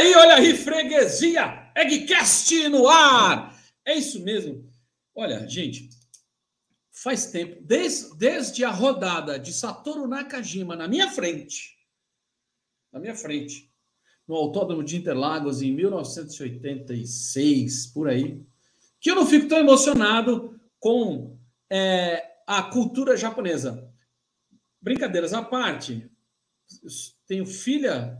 aí, olha aí, freguesia! Eggcast no ar! É isso mesmo. Olha, gente, faz tempo, desde, desde a rodada de Satoru Nakajima na minha frente, na minha frente, no Autódromo de Interlagos em 1986, por aí, que eu não fico tão emocionado com é, a cultura japonesa. Brincadeiras à parte, tenho filha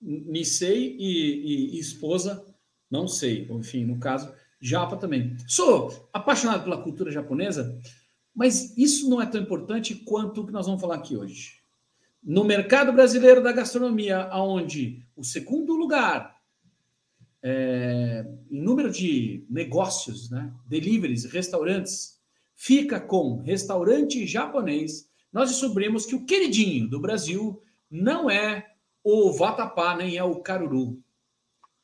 Nisei e, e, esposa, não sei, enfim, no caso, japa também. Sou apaixonado pela cultura japonesa, mas isso não é tão importante quanto o que nós vamos falar aqui hoje. No mercado brasileiro da gastronomia, onde o segundo lugar é, em número de negócios, né, deliveries, restaurantes, fica com restaurante japonês, nós descobrimos que o queridinho do Brasil não é o vatapá, nem é o caruru.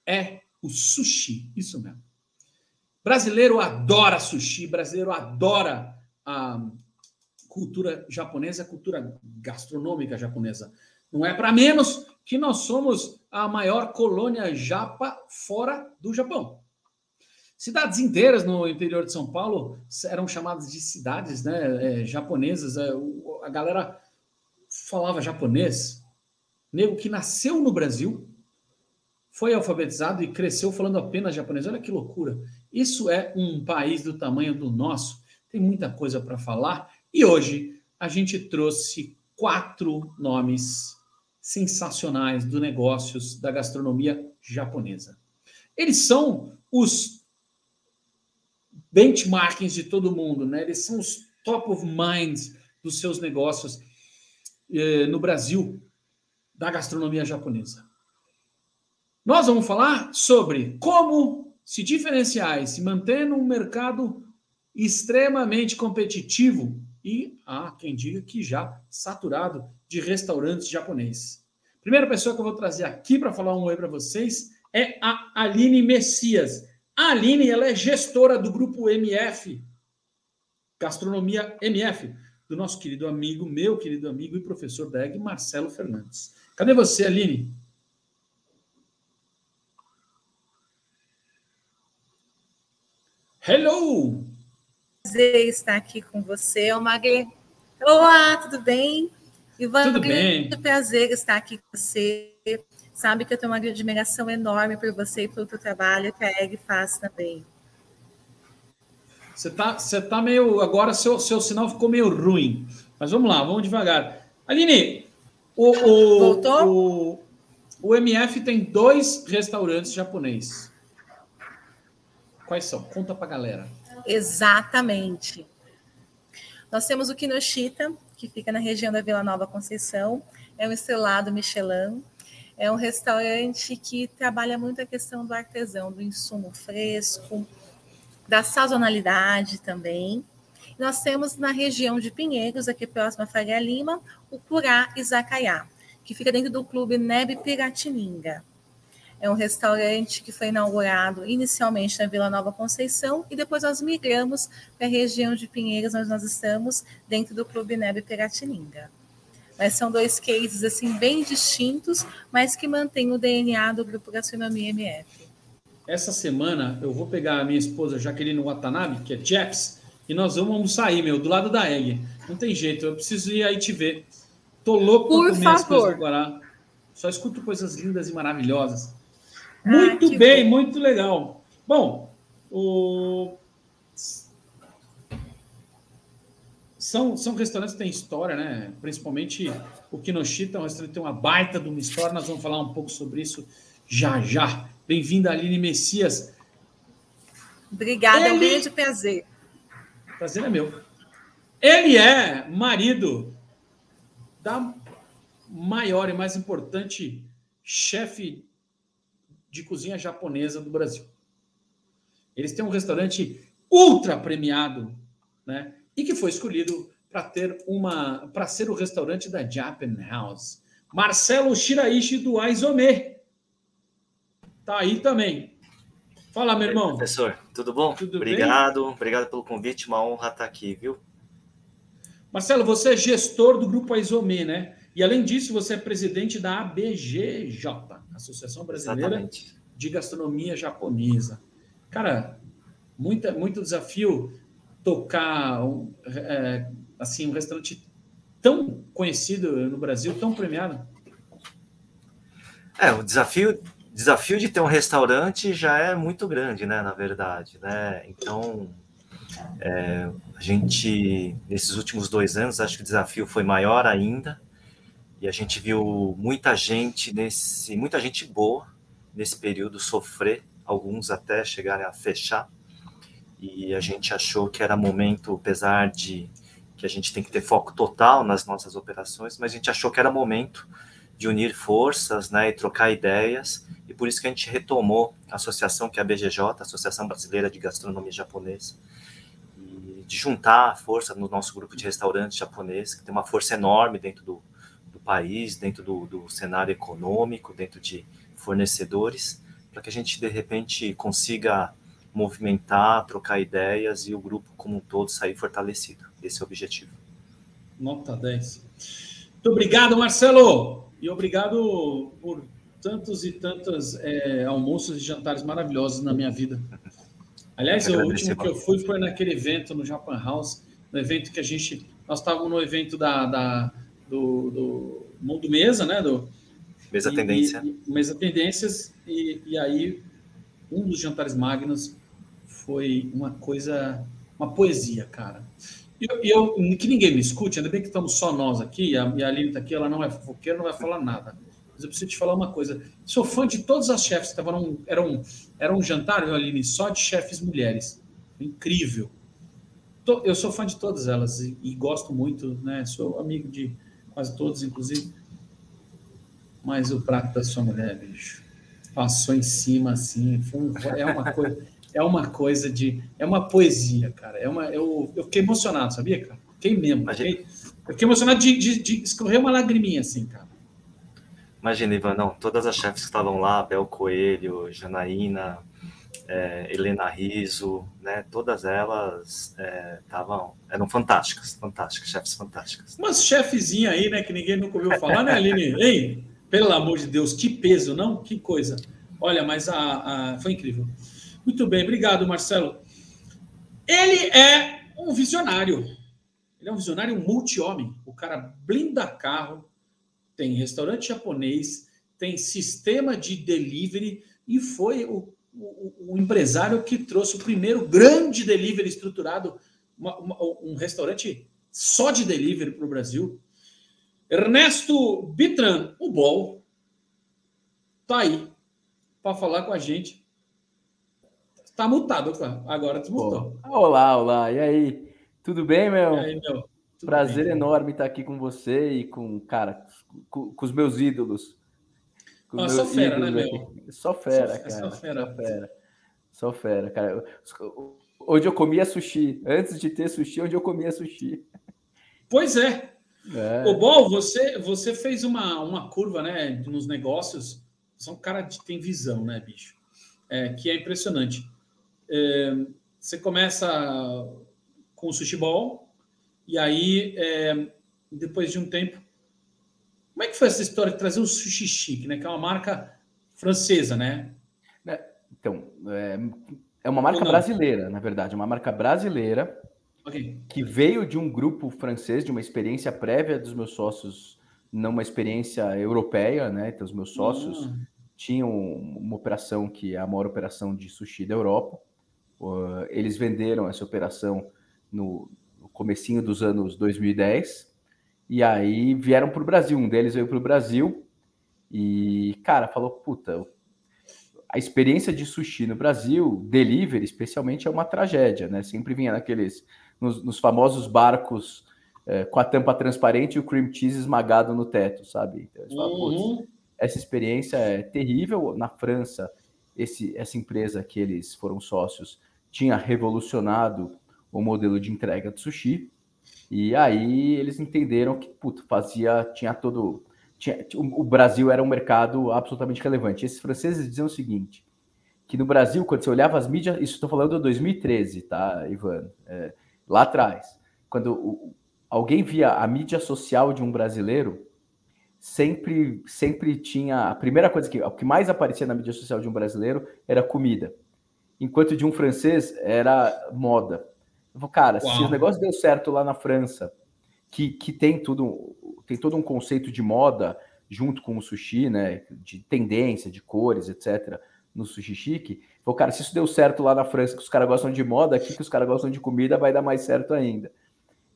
É o sushi, isso mesmo. Brasileiro adora sushi, brasileiro adora a cultura japonesa, a cultura gastronômica japonesa. Não é para menos que nós somos a maior colônia japa fora do Japão. Cidades inteiras no interior de São Paulo eram chamadas de cidades né, é, japonesas. É, a galera falava japonês, nego que nasceu no Brasil, foi alfabetizado e cresceu falando apenas japonês. Olha que loucura. Isso é um país do tamanho do nosso. Tem muita coisa para falar. E hoje a gente trouxe quatro nomes sensacionais do negócios da gastronomia japonesa. Eles são os benchmarkings de todo mundo, né? Eles são os top of minds dos seus negócios eh, no Brasil da gastronomia japonesa. Nós vamos falar sobre como se diferenciar e se manter num mercado extremamente competitivo e há quem diga que já saturado de restaurantes japoneses. Primeira pessoa que eu vou trazer aqui para falar um oi para vocês é a Aline Messias. A Aline ela é gestora do grupo MF, Gastronomia MF, do nosso querido amigo, meu querido amigo e professor da EG, Marcelo Fernandes. Cadê você, Aline? Hello! Prazer estar aqui com você, Magre. Olá, tudo bem? Ivan, tudo bem. Muito prazer estar aqui com você. Sabe que eu tenho uma admiração enorme por você e pelo teu trabalho que a EG faz também. Você tá, você tá meio. Agora seu, seu sinal ficou meio ruim. Mas vamos lá, vamos devagar. Aline, o, o, Voltou? O, o MF tem dois restaurantes japoneses. Quais são? Conta pra galera. Exatamente. Nós temos o Kinoshita, que fica na região da Vila Nova Conceição. É um estrelado Michelin. É um restaurante que trabalha muito a questão do artesão, do insumo fresco, da sazonalidade também. Nós temos na região de Pinheiros, aqui próximo a Faria Lima, o Curá Izacaiá, que fica dentro do clube Neb Piratininga. É um restaurante que foi inaugurado inicialmente na Vila Nova Conceição e depois nós migramos para a região de Pinheiros, onde nós estamos, dentro do Clube Neb Piratininga. Mas são dois cases assim bem distintos, mas que mantêm o DNA do Grupo Gastronomia MF. Essa semana eu vou pegar a minha esposa Jaqueline Watanabe, que é Jeps, e nós vamos aí, meu, do lado da Egg. Não tem jeito, eu preciso ir aí te ver. Tô louco Por comer favor. as coisas do Guará. Só escuto coisas lindas e maravilhosas. Ah, muito ah, bem, bom. muito legal. Bom, o... São, são restaurantes que têm história, né? Principalmente o Kinoshita, é um restaurante que tem uma baita de uma história. Nós vamos falar um pouco sobre isso já já. Bem-vinda, Aline Messias. Obrigada, Ele... é um grande prazer. Prazer é meu. Ele é marido da maior e mais importante chefe de cozinha japonesa do Brasil. Eles têm um restaurante ultra premiado, né? E que foi escolhido para ter uma para ser o restaurante da Japan House. Marcelo Shiraishi do Aizome. Tá aí também. Fala, meu irmão. Professor, tudo bom? Tudo obrigado, bem? obrigado pelo convite, uma honra estar aqui, viu? Marcelo, você é gestor do Grupo Aizome, né? E além disso, você é presidente da ABGJ, Associação Brasileira Exatamente. de Gastronomia Japonesa. Cara, muita, muito desafio tocar um, é, assim um restaurante tão conhecido no Brasil, tão premiado. É, o desafio desafio de ter um restaurante já é muito grande, né? Na verdade, né? Então, é, a gente nesses últimos dois anos acho que o desafio foi maior ainda e a gente viu muita gente nesse, muita gente boa nesse período sofrer, alguns até chegarem a fechar. E a gente achou que era momento, apesar de que a gente tem que ter foco total nas nossas operações, mas a gente achou que era momento de unir forças, né, e trocar ideias, e por isso que a gente retomou a associação que é a BGJ, Associação Brasileira de Gastronomia Japonesa, de juntar a força no nosso grupo de restaurantes japoneses, que tem uma força enorme dentro do, país, dentro do, do cenário econômico, dentro de fornecedores, para que a gente, de repente, consiga movimentar, trocar ideias e o grupo como um todo sair fortalecido. Esse é o objetivo. Nota 10. Muito obrigado, Marcelo. E obrigado por tantos e tantos é, almoços e jantares maravilhosos na minha vida. Aliás, o último que eu fui foi naquele evento no Japan House, no evento que a gente. Nós estávamos no evento da, da do, do Mundo Mesa, né? Do, Mesa e, Tendência. E, Mesa Tendências, e, e aí um dos jantares magnos foi uma coisa, uma poesia, cara. E eu, eu, que ninguém me escute, ainda bem que estamos só nós aqui, a, e a Aline está aqui, ela não é fofoqueira, não vai falar nada. Mas eu preciso te falar uma coisa. Sou fã de todas as chefes que estavam. Era um, era um jantar, Aline, só de chefes mulheres. Incrível. Eu sou fã de todas elas e, e gosto muito, né? Sou amigo de quase todos, inclusive. Mas o prato da sua mulher, bicho, passou em cima assim. Um, é uma coisa, é uma coisa de, é uma poesia, cara. É uma, eu, eu fiquei emocionado, sabia, cara? Fiquei mesmo. Fiquei, eu fiquei emocionado de, de, de escorrer uma lagriminha assim, cara. Imagina, Ivan, não, todas as chefes que estavam lá, Bel Coelho, Janaína, é, Helena Riso, né? Todas elas estavam, é, eram fantásticas, fantásticas, chefes fantásticas. Umas chefezinha aí, né? Que ninguém nunca ouviu falar, né, Aline? Ei, pelo amor de Deus, que peso, não? Que coisa. Olha, mas a, a, foi incrível. Muito bem, obrigado, Marcelo. Ele é um visionário. Ele é um visionário multi-homem. O cara blinda carro, tem restaurante japonês, tem sistema de delivery e foi o o, o, empresário que trouxe o primeiro grande delivery estruturado, uma, uma, um restaurante só de delivery para o Brasil. Ernesto Bitran, o Bol, tá aí para falar com a gente. Está mutado, agora desmutou. Olá, olá, e aí? Tudo bem, meu? Aí, meu? Prazer bem, enorme estar aqui com você e com, cara, com, com os meus ídolos. Ah, só fera, né, meu? Só fera, cara. Só fera. Só fera. Só fera, cara. Onde eu comia sushi. Antes de ter sushi, onde eu comia sushi. Pois é. é. O Bol, você, você fez uma, uma curva, né, nos negócios. Você é um cara que tem visão, né, bicho? É, que é impressionante. É, você começa com o sushi ball, e aí, é, depois de um tempo, como é que foi essa história de trazer o Sushi Chic, né? Que é uma marca francesa, né? É, então, é, é uma marca brasileira, na verdade, é uma marca brasileira okay. que veio de um grupo francês, de uma experiência prévia dos meus sócios, não uma experiência europeia, né? Então, os meus sócios uhum. tinham uma operação que é a maior operação de sushi da Europa. eles venderam essa operação no comecinho dos anos 2010 e aí vieram para o Brasil. Um deles veio para o Brasil e, cara, falou: puta, a experiência de sushi no Brasil, delivery especialmente, é uma tragédia, né? Sempre vinha naqueles, nos, nos famosos barcos é, com a tampa transparente e o cream cheese esmagado no teto, sabe? Então, uhum. essa experiência é terrível. Na França, esse, essa empresa que eles foram sócios tinha revolucionado o modelo de entrega de sushi. E aí eles entenderam que, fazia, tinha todo. Tinha, o Brasil era um mercado absolutamente relevante. Esses franceses diziam o seguinte: que no Brasil, quando você olhava as mídias, isso estou falando de 2013, tá, Ivan? É, lá atrás, quando o, alguém via a mídia social de um brasileiro, sempre sempre tinha a primeira coisa que o que mais aparecia na mídia social de um brasileiro era comida, enquanto de um francês era moda. Cara, Uau. se o negócio deu certo lá na França, que, que tem tudo tem todo um conceito de moda junto com o sushi, né, de tendência, de cores, etc, no sushi chique. Falei, cara, se isso deu certo lá na França, que os caras gostam de moda, aqui que os caras gostam de comida, vai dar mais certo ainda.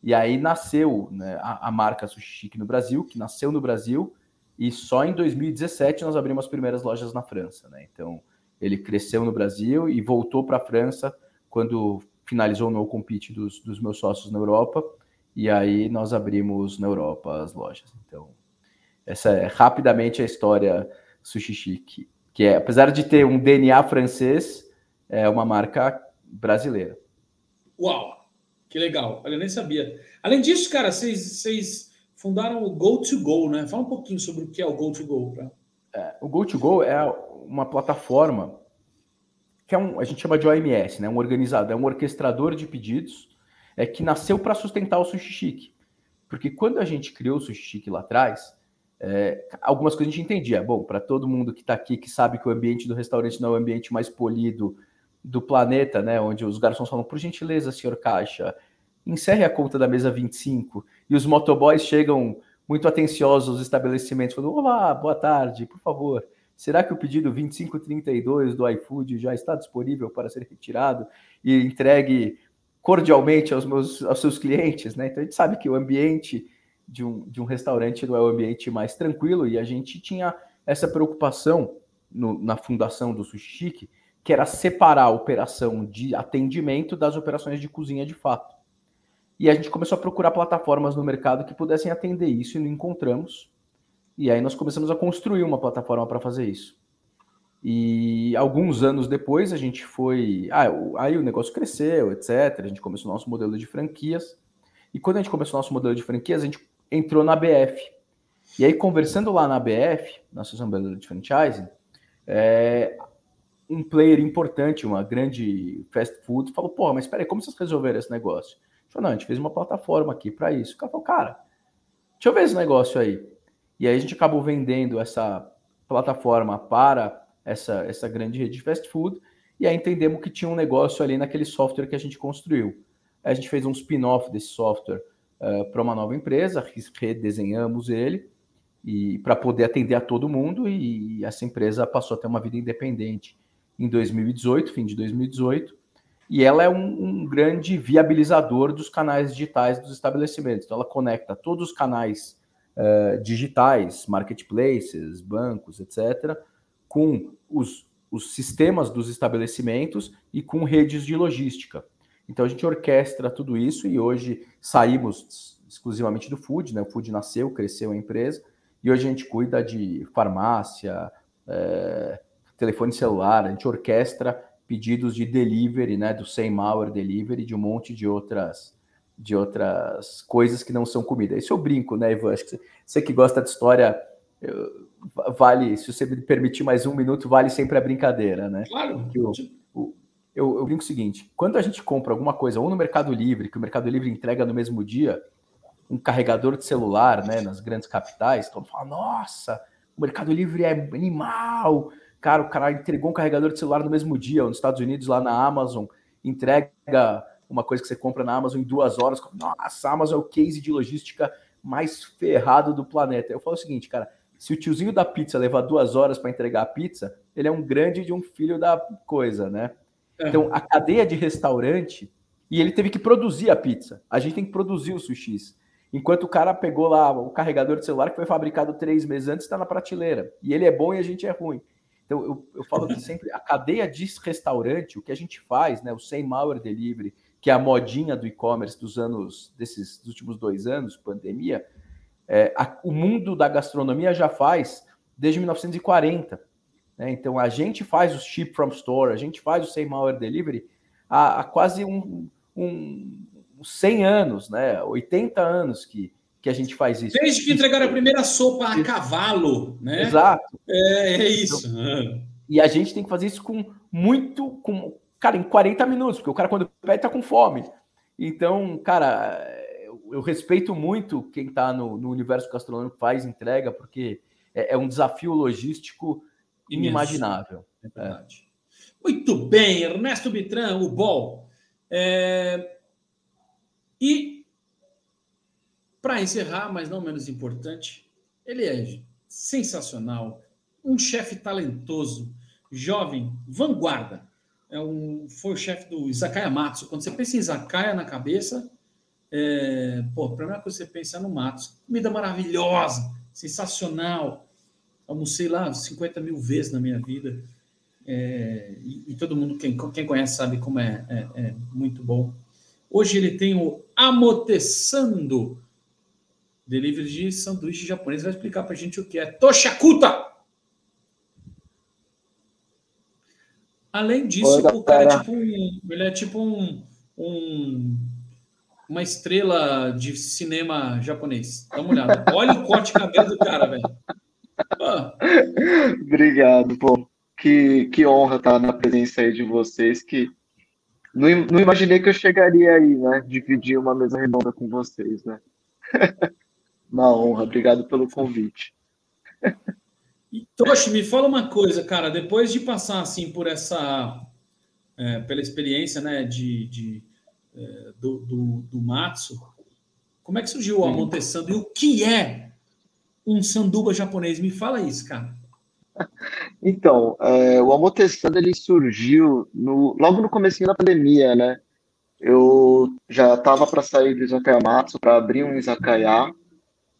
E aí nasceu né, a, a, marca Sushi Chique no Brasil, que nasceu no Brasil, e só em 2017 nós abrimos as primeiras lojas na França. Né? Então, ele cresceu no Brasil e voltou para a França quando finalizou o no compete dos, dos meus sócios na Europa, e aí nós abrimos na Europa as lojas. Então, essa é rapidamente a história Sushi Chique, que é, apesar de ter um DNA francês, é uma marca brasileira. Uau! Que legal. Olha, eu nem sabia. Além disso, cara, vocês fundaram o Go2Go, né? Fala um pouquinho sobre o que é o Go2Go. Tá? É, o Go2Go é uma plataforma que é um, a gente chama de OMS, né? Um organizador, é um orquestrador de pedidos é, que nasceu para sustentar o Sushi Chique. Porque quando a gente criou o Sushi Chique lá atrás, é, algumas coisas a gente entendia. Bom, para todo mundo que está aqui, que sabe que o ambiente do restaurante não é o ambiente mais polido do planeta, né? Onde os garçons falam, por gentileza, senhor caixa, encerre a conta da mesa 25. E os motoboys chegam muito atenciosos aos estabelecimentos, falando, olá, boa tarde, por favor. Será que o pedido 2532 do iFood já está disponível para ser retirado e entregue cordialmente aos, meus, aos seus clientes? Né? Então a gente sabe que o ambiente de um, de um restaurante não é o ambiente mais tranquilo e a gente tinha essa preocupação no, na fundação do Sushi Chique, que era separar a operação de atendimento das operações de cozinha de fato. E a gente começou a procurar plataformas no mercado que pudessem atender isso e não encontramos. E aí nós começamos a construir uma plataforma para fazer isso. E alguns anos depois a gente foi. Ah, aí o negócio cresceu, etc. A gente começou o nosso modelo de franquias. E quando a gente começou o nosso modelo de franquias, a gente entrou na BF. E aí, conversando lá na BF, na Brasileira de Franchising, é, um player importante, uma grande fast food, falou: pô, mas espera aí, como vocês resolveram esse negócio? Falou, não, a gente fez uma plataforma aqui para isso. O cara falou, cara, deixa eu ver esse negócio aí. E aí a gente acabou vendendo essa plataforma para essa, essa grande rede de fast food, e aí entendemos que tinha um negócio ali naquele software que a gente construiu. A gente fez um spin-off desse software uh, para uma nova empresa, redesenhamos ele, e para poder atender a todo mundo, e essa empresa passou a ter uma vida independente em 2018, fim de 2018, e ela é um, um, grande viabilizador dos canais digitais dos estabelecimentos. Então, ela conecta todos os canais uh, digitais, marketplaces, bancos, etc., com os, os sistemas dos estabelecimentos e com redes de logística. Então, a gente orquestra tudo isso e hoje saímos exclusivamente do food, né? O food nasceu, cresceu a empresa, e hoje a gente cuida de farmácia, é, telefone celular, a gente orquestra pedidos de delivery, né, do same hour delivery, de um monte de outras de outras coisas que não são comida. Isso eu brinco, né, Ivan? Acho que você que gosta de história, eu, vale, se você me permitir mais um minuto, vale sempre a brincadeira, né? Claro. Eu, eu, eu brinco o seguinte: quando a gente compra alguma coisa, ou no Mercado Livre, que o Mercado Livre entrega no mesmo dia, um carregador de celular, né, nas grandes capitais, todo mundo fala, nossa, o Mercado Livre é animal, Cara, o cara entregou um carregador de celular no mesmo dia, nos Estados Unidos, lá na Amazon, entrega uma coisa que você compra na Amazon em duas horas. Nossa, a Amazon é o case de logística mais ferrado do planeta. Eu falo o seguinte, cara, se o tiozinho da pizza levar duas horas para entregar a pizza, ele é um grande de um filho da coisa, né? É. Então, a cadeia de restaurante, e ele teve que produzir a pizza. A gente tem que produzir os sushis. Enquanto o cara pegou lá o carregador de celular que foi fabricado três meses antes, está na prateleira. E ele é bom e a gente é ruim. Então, eu, eu falo que sempre a cadeia de restaurante, o que a gente faz, né, o same hour delivery, que é a modinha do e-commerce dos anos, desses dos últimos dois anos, pandemia, é, a, o mundo da gastronomia já faz desde 1940. Né? Então, a gente faz o ship from store, a gente faz o same hour delivery há, há quase um, um, 100 anos, né? 80 anos que, que a gente faz isso. Desde que entregaram a primeira sopa a cavalo, né? Exato. É, é isso. Então, e a gente tem que fazer isso com muito, com, cara, em 40 minutos, porque o cara quando pede tá com fome. Então, cara, eu respeito muito quem está no, no, universo gastronômico faz entrega, porque é, é um desafio logístico inimaginável. É verdade. É. Muito bem, Ernesto Bitran, o Bol. É... E para encerrar, mas não menos importante, ele é sensacional, um chefe talentoso, jovem, vanguarda. É um, foi o chefe do Izakaya Matsu. Quando você pensa em Izakaya na cabeça, é, pô, a primeira coisa que você pensa é no Matsu. Comida maravilhosa, sensacional. Almocei lá 50 mil vezes na minha vida. É, e, e, todo mundo, quem, quem conhece, sabe como é, é, é muito bom. Hoje ele tem o Amotessando, delivery de sanduíche japonês. Vai explicar para a gente o que é Toshakuta. Além disso, o cara é tipo um, ele é tipo um, um, uma estrela de cinema japonês. Dá uma olhada. Olha o corte de cabelo do cara, velho. Ah. Obrigado, pô. Que, que honra estar na presença aí de vocês. Que não, não imaginei que eu chegaria aí, né? Dividir uma mesa redonda com vocês, né? uma honra. Obrigado pelo convite. E, Toshi, me fala uma coisa, cara. Depois de passar assim por essa, é, pela experiência, né, de, de é, do, do, do, Matsu, como é que surgiu o Amontessando e o que é um sanduba japonês? Me fala isso, cara. Então, é, o Amontessando ele surgiu no, logo no começo da pandemia, né? Eu já estava para sair do Izakaya Matsu para abrir um Izakaya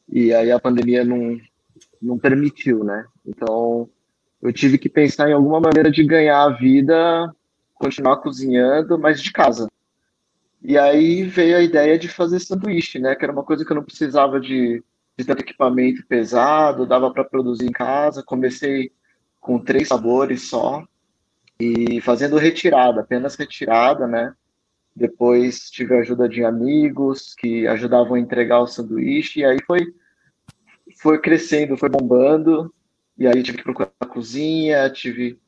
e aí a pandemia não, não permitiu, né? Então, eu tive que pensar em alguma maneira de ganhar a vida, continuar cozinhando, mas de casa. E aí veio a ideia de fazer sanduíche, né? Que era uma coisa que eu não precisava de, de tanto equipamento pesado, dava para produzir em casa. Comecei com três sabores só e fazendo retirada, apenas retirada, né? Depois tive a ajuda de amigos que ajudavam a entregar o sanduíche, e aí foi foi crescendo, foi bombando, e aí tive que procurar a cozinha, tive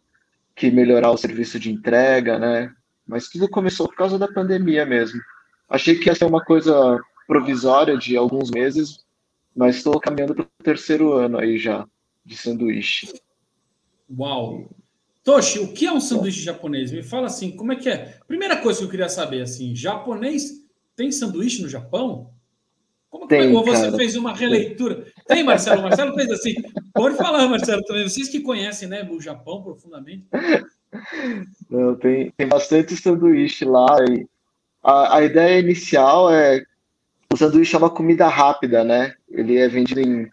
que melhorar o serviço de entrega, né? Mas tudo começou por causa da pandemia mesmo. Achei que ia ser uma coisa provisória de alguns meses, mas estou caminhando para o terceiro ano aí já de sanduíche. Uau! Toshi, o que é um sanduíche japonês? Me fala assim, como é que é? Primeira coisa que eu queria saber, assim, japonês tem sanduíche no Japão? Como que Tem, você cara. fez uma releitura? Tem, Marcelo? Marcelo fez assim. Pode falar, Marcelo, também. Vocês que conhecem né, o Japão profundamente. Não, tem, tem bastante sanduíche lá. E a, a ideia inicial é. O sanduíche é uma comida rápida, né? Ele é vendido em,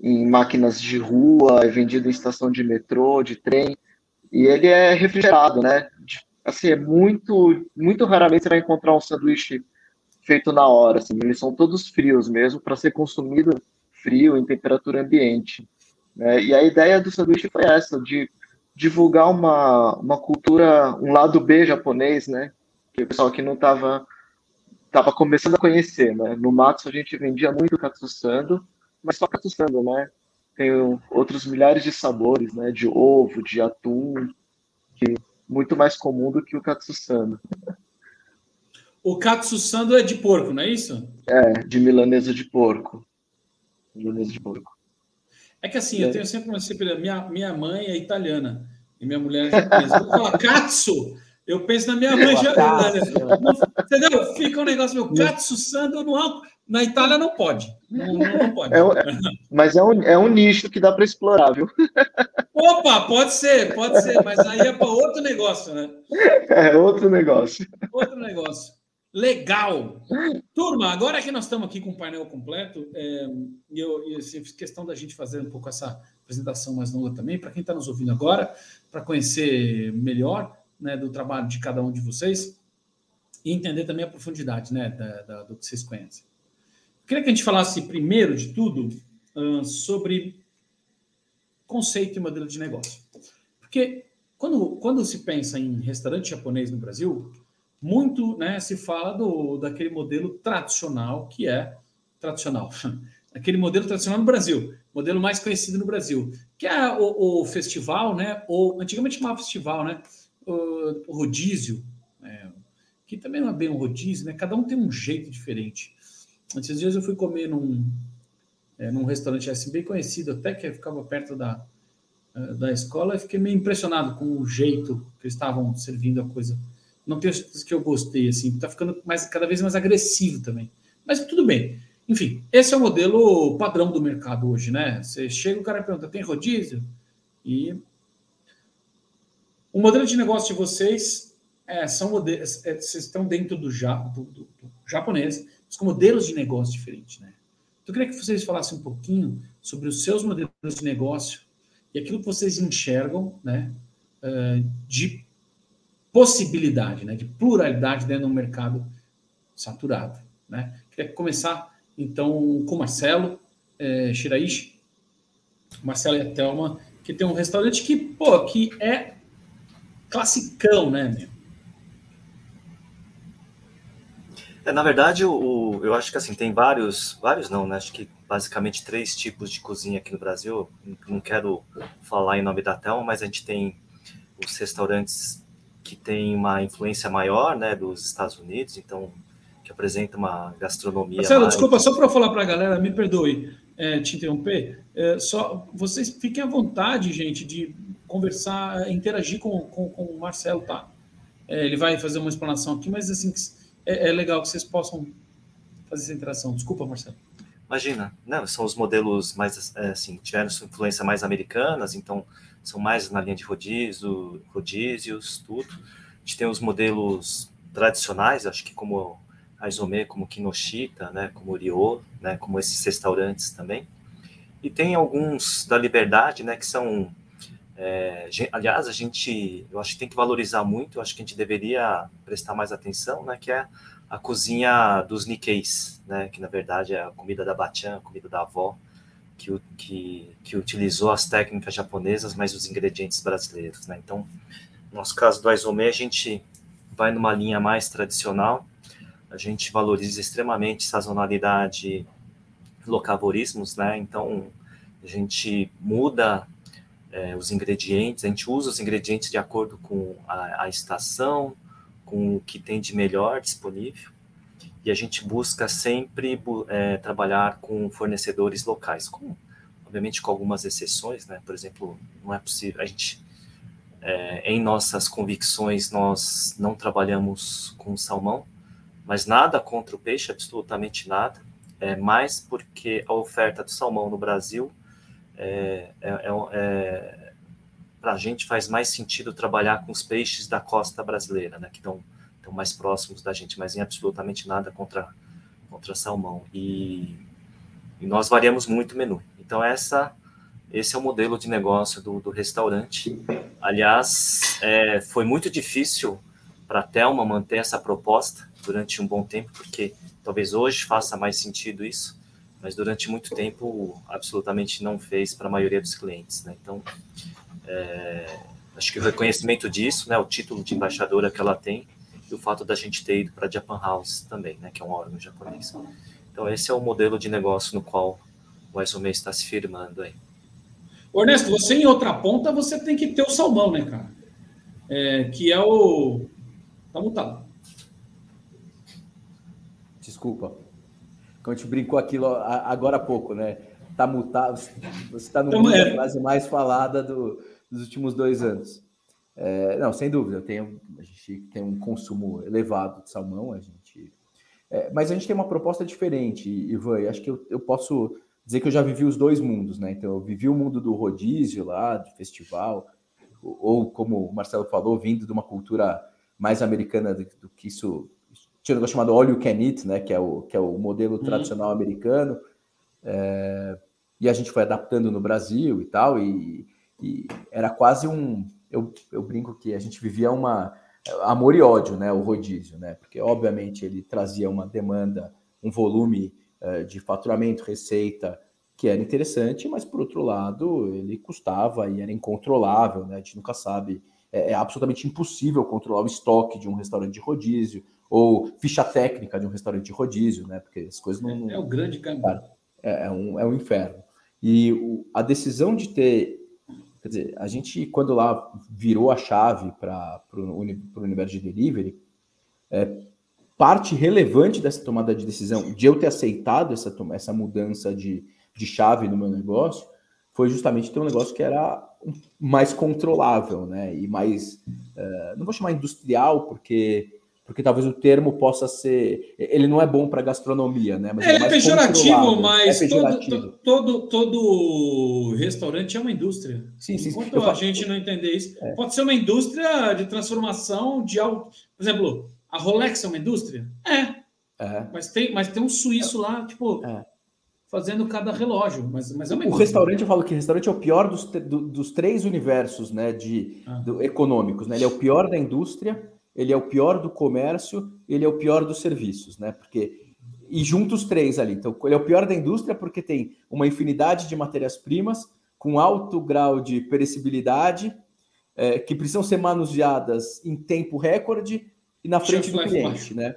em máquinas de rua, é vendido em estação de metrô, de trem. E ele é refrigerado, né? Assim, é muito, muito raramente você vai encontrar um sanduíche feito na hora, assim, eles são todos frios mesmo, para ser consumido frio, em temperatura ambiente. Né? E a ideia do sanduíche foi essa, de divulgar uma, uma cultura, um lado B japonês, né? Que o pessoal aqui não estava tava começando a conhecer, né? No Matsu a gente vendia muito katsusando, mas só katsusando, né? Tem outros milhares de sabores, né? De ovo, de atum, que muito mais comum do que o katsusando. O katsu sando é de porco, não é isso? É, de milanesa de porco. Milanesa de porco. É que assim, é. eu tenho sempre uma disciplina. Minha, minha mãe é italiana e minha mulher é japonesa. Eu falo katsu, eu penso na minha mãe japonesa. Entendeu? Fica um negócio meu, katsu sando no Na Itália não pode. Não, não pode. É, mas é um, é um nicho que dá para explorar, viu? Opa, pode ser, pode ser, mas aí é para outro negócio, né? É outro negócio. Outro negócio. Legal! Turma, agora que nós estamos aqui com o painel completo, é, e eu, assim, fiz questão da gente fazer um pouco essa apresentação mais longa também, para quem está nos ouvindo agora, para conhecer melhor né, do trabalho de cada um de vocês e entender também a profundidade né, da, da, do que vocês conhecem. Eu queria que a gente falasse, primeiro de tudo, uh, sobre conceito e modelo de negócio. Porque quando, quando se pensa em restaurante japonês no Brasil, muito né, se fala do, daquele modelo tradicional que é tradicional. Aquele modelo tradicional no Brasil, modelo mais conhecido no Brasil, que é o, o festival, né? Ou antigamente chamava festival, né? O, o rodízio, né, que também não é bem um rodízio, né? Cada um tem um jeito diferente. Esses dias eu fui comer num, é, num restaurante assim bem conhecido, até que ficava perto da, é, da escola, e fiquei meio impressionado com o jeito que eles estavam servindo a coisa. Não tenho certeza que eu gostei, assim, está ficando mais, cada vez mais agressivo também. Mas tudo bem. Enfim, esse é o modelo padrão do mercado hoje, né? Você chega, o cara pergunta, tem rodízio? E o modelo de negócio de vocês é, são modelos, é, vocês estão dentro do, ja, do, do, do japonês, mas com modelos de negócio diferentes, né? Então, eu queria que vocês falassem um pouquinho sobre os seus modelos de negócio e aquilo que vocês enxergam, né, é, de possibilidade, né, de pluralidade dentro de um mercado saturado, né? Queria começar então com o Marcelo é, Shiraishi, Marcelo e a Thelma, que tem um restaurante que, pô, que é classicão, né, meu? É, na verdade, o, eu acho que assim, tem vários, vários não, né? Acho que basicamente três tipos de cozinha aqui no Brasil. Não quero falar em nome da Thelma, mas a gente tem os restaurantes que têm uma influência maior, né, dos Estados Unidos, então que apresenta uma gastronomia. Marcelo, mais... desculpa, só para falar para a galera, me perdoe é, te interromper. É, só vocês fiquem à vontade, gente, de conversar, interagir com, com, com o Marcelo, tá? É, ele vai fazer uma explanação aqui, mas assim é, é, legal que vocês possam fazer essa interação. Desculpa, Marcelo. Imagina, não, são os modelos mais é, assim, tiveram sua influência mais americanas, então são mais na linha de rodízio, rodízios, tudo. A gente tem os modelos tradicionais, acho que como a Isomê, como Kinoshita, né, como Rio, né, como esses restaurantes também. E tem alguns da Liberdade, né, que são é, aliás, a gente, eu acho que tem que valorizar muito, eu acho que a gente deveria prestar mais atenção, né, que é a cozinha dos Nikkeis, né, que na verdade é a comida da Bachan, a comida da avó, que, que, que utilizou as técnicas japonesas, mas os ingredientes brasileiros, né. Então, no nosso caso do Aizome, a gente vai numa linha mais tradicional, a gente valoriza extremamente sazonalidade, locavorismos, né? Então a gente muda é, os ingredientes, a gente usa os ingredientes de acordo com a, a estação, com o que tem de melhor disponível, e a gente busca sempre é, trabalhar com fornecedores locais, com, obviamente com algumas exceções, né? Por exemplo, não é possível a gente é, em nossas convicções nós não trabalhamos com salmão, mas nada contra o peixe, absolutamente nada. É mais porque a oferta do salmão no Brasil é, é, é, é para a gente faz mais sentido trabalhar com os peixes da costa brasileira, né, que estão mais próximos da gente, mas em absolutamente nada contra contra salmão. E, e nós variamos muito o menu. Então essa esse é o modelo de negócio do, do restaurante. Aliás, é, foi muito difícil para a Thelma manter essa proposta, durante um bom tempo, porque talvez hoje faça mais sentido isso, mas durante muito tempo absolutamente não fez para a maioria dos clientes. Né? Então, é, acho que o reconhecimento disso, né, o título de embaixadora que ela tem, e o fato da gente ter ido para a Japan House também, né, que é um órgão japonês. Então, esse é o modelo de negócio no qual o Aizome está se firmando aí. Ernesto, você em outra ponta, você tem que ter o salmão, né, cara? É, que é o. Tá mutado desculpa. Como a gente brincou aquilo agora há pouco, né? Tá mutado, você está no então, é. frase mais falada do, dos últimos dois anos. É, não, sem dúvida, tem, a gente tem um consumo elevado de salmão, a gente. É, mas a gente tem uma proposta diferente, Ivan, e acho que eu, eu posso dizer que eu já vivi os dois mundos, né? Então, eu vivi o mundo do rodízio lá, de festival, ou como o Marcelo falou, vindo de uma cultura mais americana do, do que isso tinha um negócio chamado All You Can Eat, né, que é o, que é o modelo uhum. tradicional americano, é, e a gente foi adaptando no Brasil e tal, e, e era quase um. Eu, eu brinco que a gente vivia uma amor e ódio, né, o rodízio, né, porque obviamente ele trazia uma demanda, um volume uh, de faturamento, receita que era interessante, mas por outro lado ele custava e era incontrolável, né, a gente nunca sabe, é, é absolutamente impossível controlar o estoque de um restaurante de rodízio, ou ficha técnica de um restaurante de rodízio, né? Porque as coisas não. É, é o grande caminho. É, é, um, é um inferno. E o, a decisão de ter. Quer dizer, a gente, quando lá virou a chave para o universo de delivery, é, parte relevante dessa tomada de decisão, de eu ter aceitado essa, essa mudança de, de chave no meu negócio, foi justamente ter um negócio que era mais controlável, né? E mais, uh, não vou chamar industrial, porque porque talvez o termo possa ser, ele não é bom para gastronomia, né? Mas é, é, é pejorativo, mas é pejorativo. Todo, todo, todo, restaurante é uma indústria. Sim, sim. Enquanto a gente não entender isso, é. pode ser uma indústria de transformação de algo. Por exemplo, a Rolex é uma indústria? É. é. Mas, tem, mas tem um suíço lá, tipo, é. fazendo cada relógio. Mas, mas é uma o restaurante, eu falo que o restaurante é o pior dos, do, dos três universos né, de, ah. do, econômicos. Né? Ele é o pior da indústria ele é o pior do comércio, ele é o pior dos serviços, né? Porque e juntos três ali. Então, ele é o pior da indústria porque tem uma infinidade de matérias-primas com alto grau de perecibilidade, é, que precisam ser manuseadas em tempo recorde e na frente do cliente, né?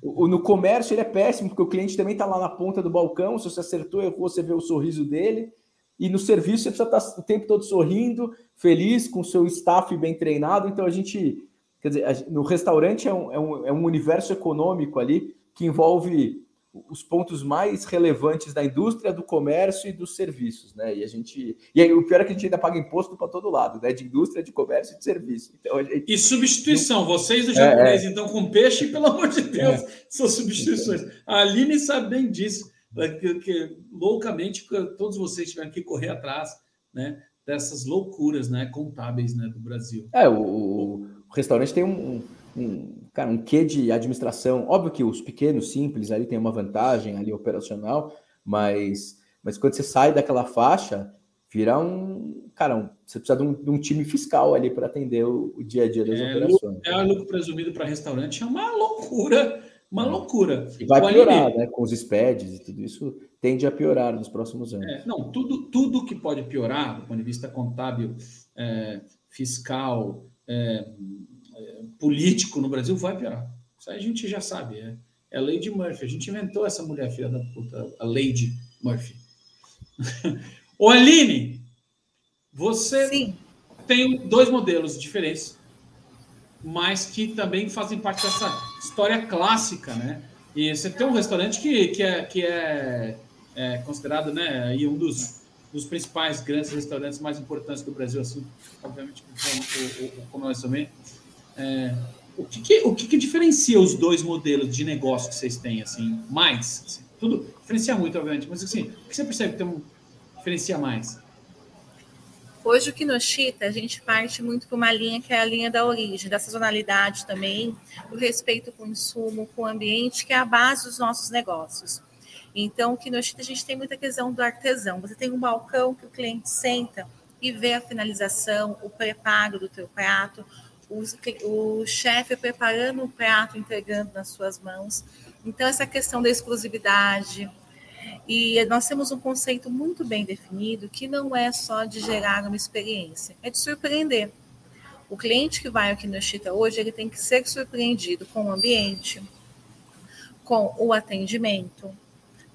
O, no comércio ele é péssimo porque o cliente também está lá na ponta do balcão. Se você acertou, errou, você vê o sorriso dele. E no serviço você precisa estar tá o tempo todo sorrindo, feliz, com o seu staff bem treinado. Então a gente Quer dizer, no restaurante é um, é, um, é um universo econômico ali que envolve os pontos mais relevantes da indústria, do comércio e dos serviços, né? E a gente e aí, o pior é que a gente ainda paga imposto para todo lado, né? De indústria, de comércio e de serviço. Então, gente... E substituição, vocês do japonês, é, é. então com peixe, pelo amor de Deus, é. são substituições. A Aline sabe bem disso, né? que, que loucamente todos vocês tiveram que correr atrás, né? Dessas loucuras, né? Contábeis, né? Do Brasil. É o restaurante tem um, um, cara, um quê de administração. Óbvio que os pequenos, simples, ali tem uma vantagem ali operacional, mas, mas quando você sai daquela faixa, vira um. Cara, um, você precisa de um, de um, time fiscal ali para atender o, o, dia a dia das é, operações. É, o lucro presumido para restaurante é uma loucura, uma loucura. E vai piorar, né? Com os SPEDs e tudo isso tende a piorar nos próximos anos. É, não, tudo, tudo que pode piorar do ponto de vista contábil, é, fiscal, é, é, político no Brasil vai piorar. Isso aí a gente já sabe. É, é a Lady Murphy. A gente inventou essa mulher, filha da puta, a Lady Murphy. Ô, Aline, você Sim. tem dois modelos diferentes, mas que também fazem parte dessa história clássica, né? E você tem um restaurante que, que, é, que é, é considerado né, aí um dos dos principais grandes restaurantes mais importantes do Brasil, assim, obviamente, como, nós também. É, o que, que o que, que, diferencia os dois modelos de negócio que vocês têm, assim, mais? Assim, tudo diferencia muito, obviamente, mas assim, o que você percebe que tem um, diferencia mais? Hoje, o Kinoshita, a gente parte muito para uma linha que é a linha da origem, da sazonalidade também, do respeito com o insumo, com o ambiente, que é a base dos nossos negócios. Então, aqui no Chita a gente tem muita questão do artesão. Você tem um balcão que o cliente senta e vê a finalização, o preparo do teu prato, o, o chefe preparando o prato, entregando nas suas mãos. Então, essa questão da exclusividade. E nós temos um conceito muito bem definido que não é só de gerar uma experiência, é de surpreender. O cliente que vai aqui no Chita hoje, ele tem que ser surpreendido com o ambiente, com o atendimento,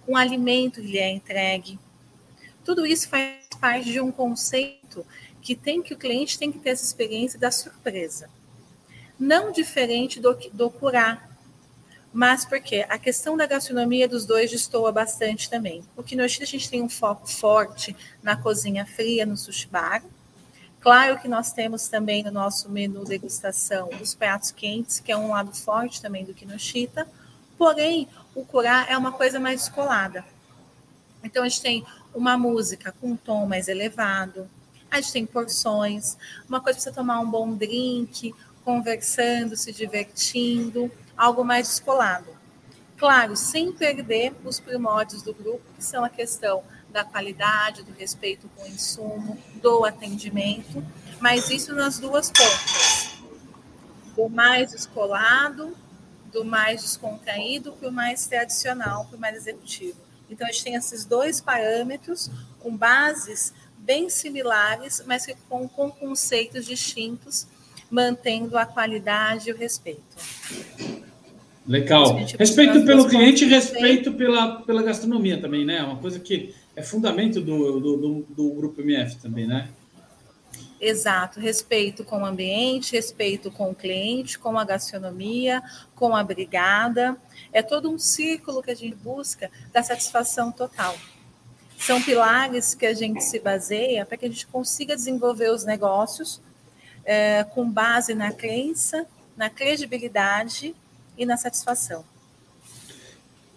um alimento que lhe é entregue. Tudo isso faz parte de um conceito que tem que o cliente tem que ter essa experiência da surpresa. Não diferente do, do curar, mas porque a questão da gastronomia dos dois destoa bastante também. O Kinoshita a gente tem um foco forte na cozinha fria, no sushi bar. Claro que nós temos também no nosso menu degustação os pratos quentes, que é um lado forte também do Kinoshita. Porém, o curar é uma coisa mais descolada. Então, a gente tem uma música com um tom mais elevado, a gente tem porções, uma coisa para você tomar um bom drink, conversando, se divertindo, algo mais descolado. Claro, sem perder os primórdios do grupo, que são a questão da qualidade, do respeito com o insumo, do atendimento, mas isso nas duas pontas. O mais descolado do mais descontraído para o mais tradicional, para o mais executivo. Então, a gente tem esses dois parâmetros com bases bem similares, mas com, com conceitos distintos, mantendo a qualidade e o respeito. Legal. Respeito pelo cliente e respeito pela, pela gastronomia também, né? Uma coisa que é fundamento do, do, do, do Grupo MF também, né? Exato, respeito com o ambiente, respeito com o cliente, com a gastronomia, com a brigada. É todo um círculo que a gente busca da satisfação total. São pilares que a gente se baseia para que a gente consiga desenvolver os negócios é, com base na crença, na credibilidade e na satisfação.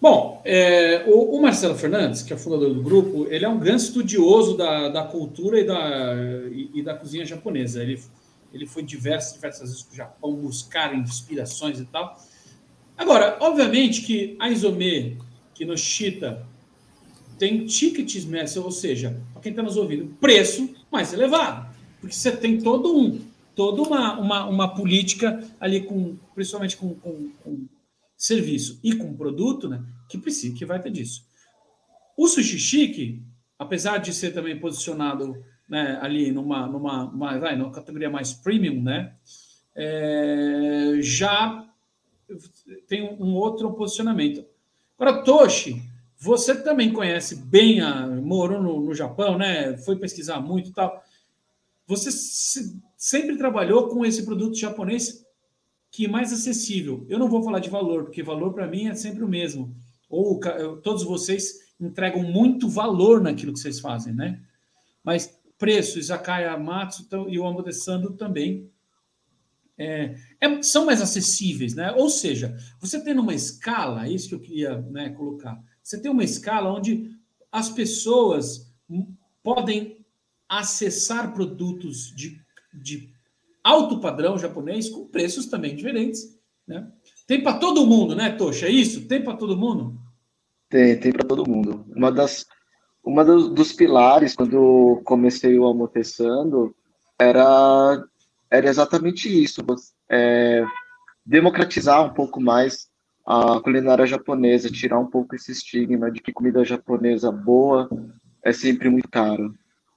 Bom, é, o, o, Marcelo Fernandes, que é fundador do grupo, ele é um grande estudioso da, da cultura e da, e, e, da cozinha japonesa. Ele, ele foi diversas, diversas vezes para o Japão buscar inspirações e tal. Agora, obviamente que a Isomê, que no Chita, tem tickets mestre, ou seja, para quem está nos ouvindo, preço mais elevado. Porque você tem todo um, toda uma, uma, uma política ali, com, principalmente com, com, com serviço e com produto, né, que precisa, que vai ter disso. O Sushi Chique, apesar de ser também posicionado né, ali numa, numa, uma, vai, numa categoria mais premium, né, é, já tem um outro posicionamento. Agora, Toshi, você também conhece bem, a, morou no, no Japão, né, foi pesquisar muito e tal. Você se, sempre trabalhou com esse produto japonês que mais acessível. Eu não vou falar de valor, porque valor para mim é sempre o mesmo. Ou todos vocês entregam muito valor naquilo que vocês fazem, né? Mas preço, Izakaya Matsu e o Amodessando também é, é, são mais acessíveis, né? Ou seja, você tem uma escala, é isso que eu queria né, colocar. Você tem uma escala onde as pessoas podem acessar produtos de, de alto padrão japonês com preços também diferentes, né? Tem para todo mundo, né, Tocha? É isso? Tem para todo mundo? Tem, tem para todo mundo. Uma das uma dos, dos pilares quando comecei o Amotessando era era exatamente isso, é, democratizar um pouco mais a culinária japonesa, tirar um pouco esse estigma de que comida japonesa boa é sempre muito caro,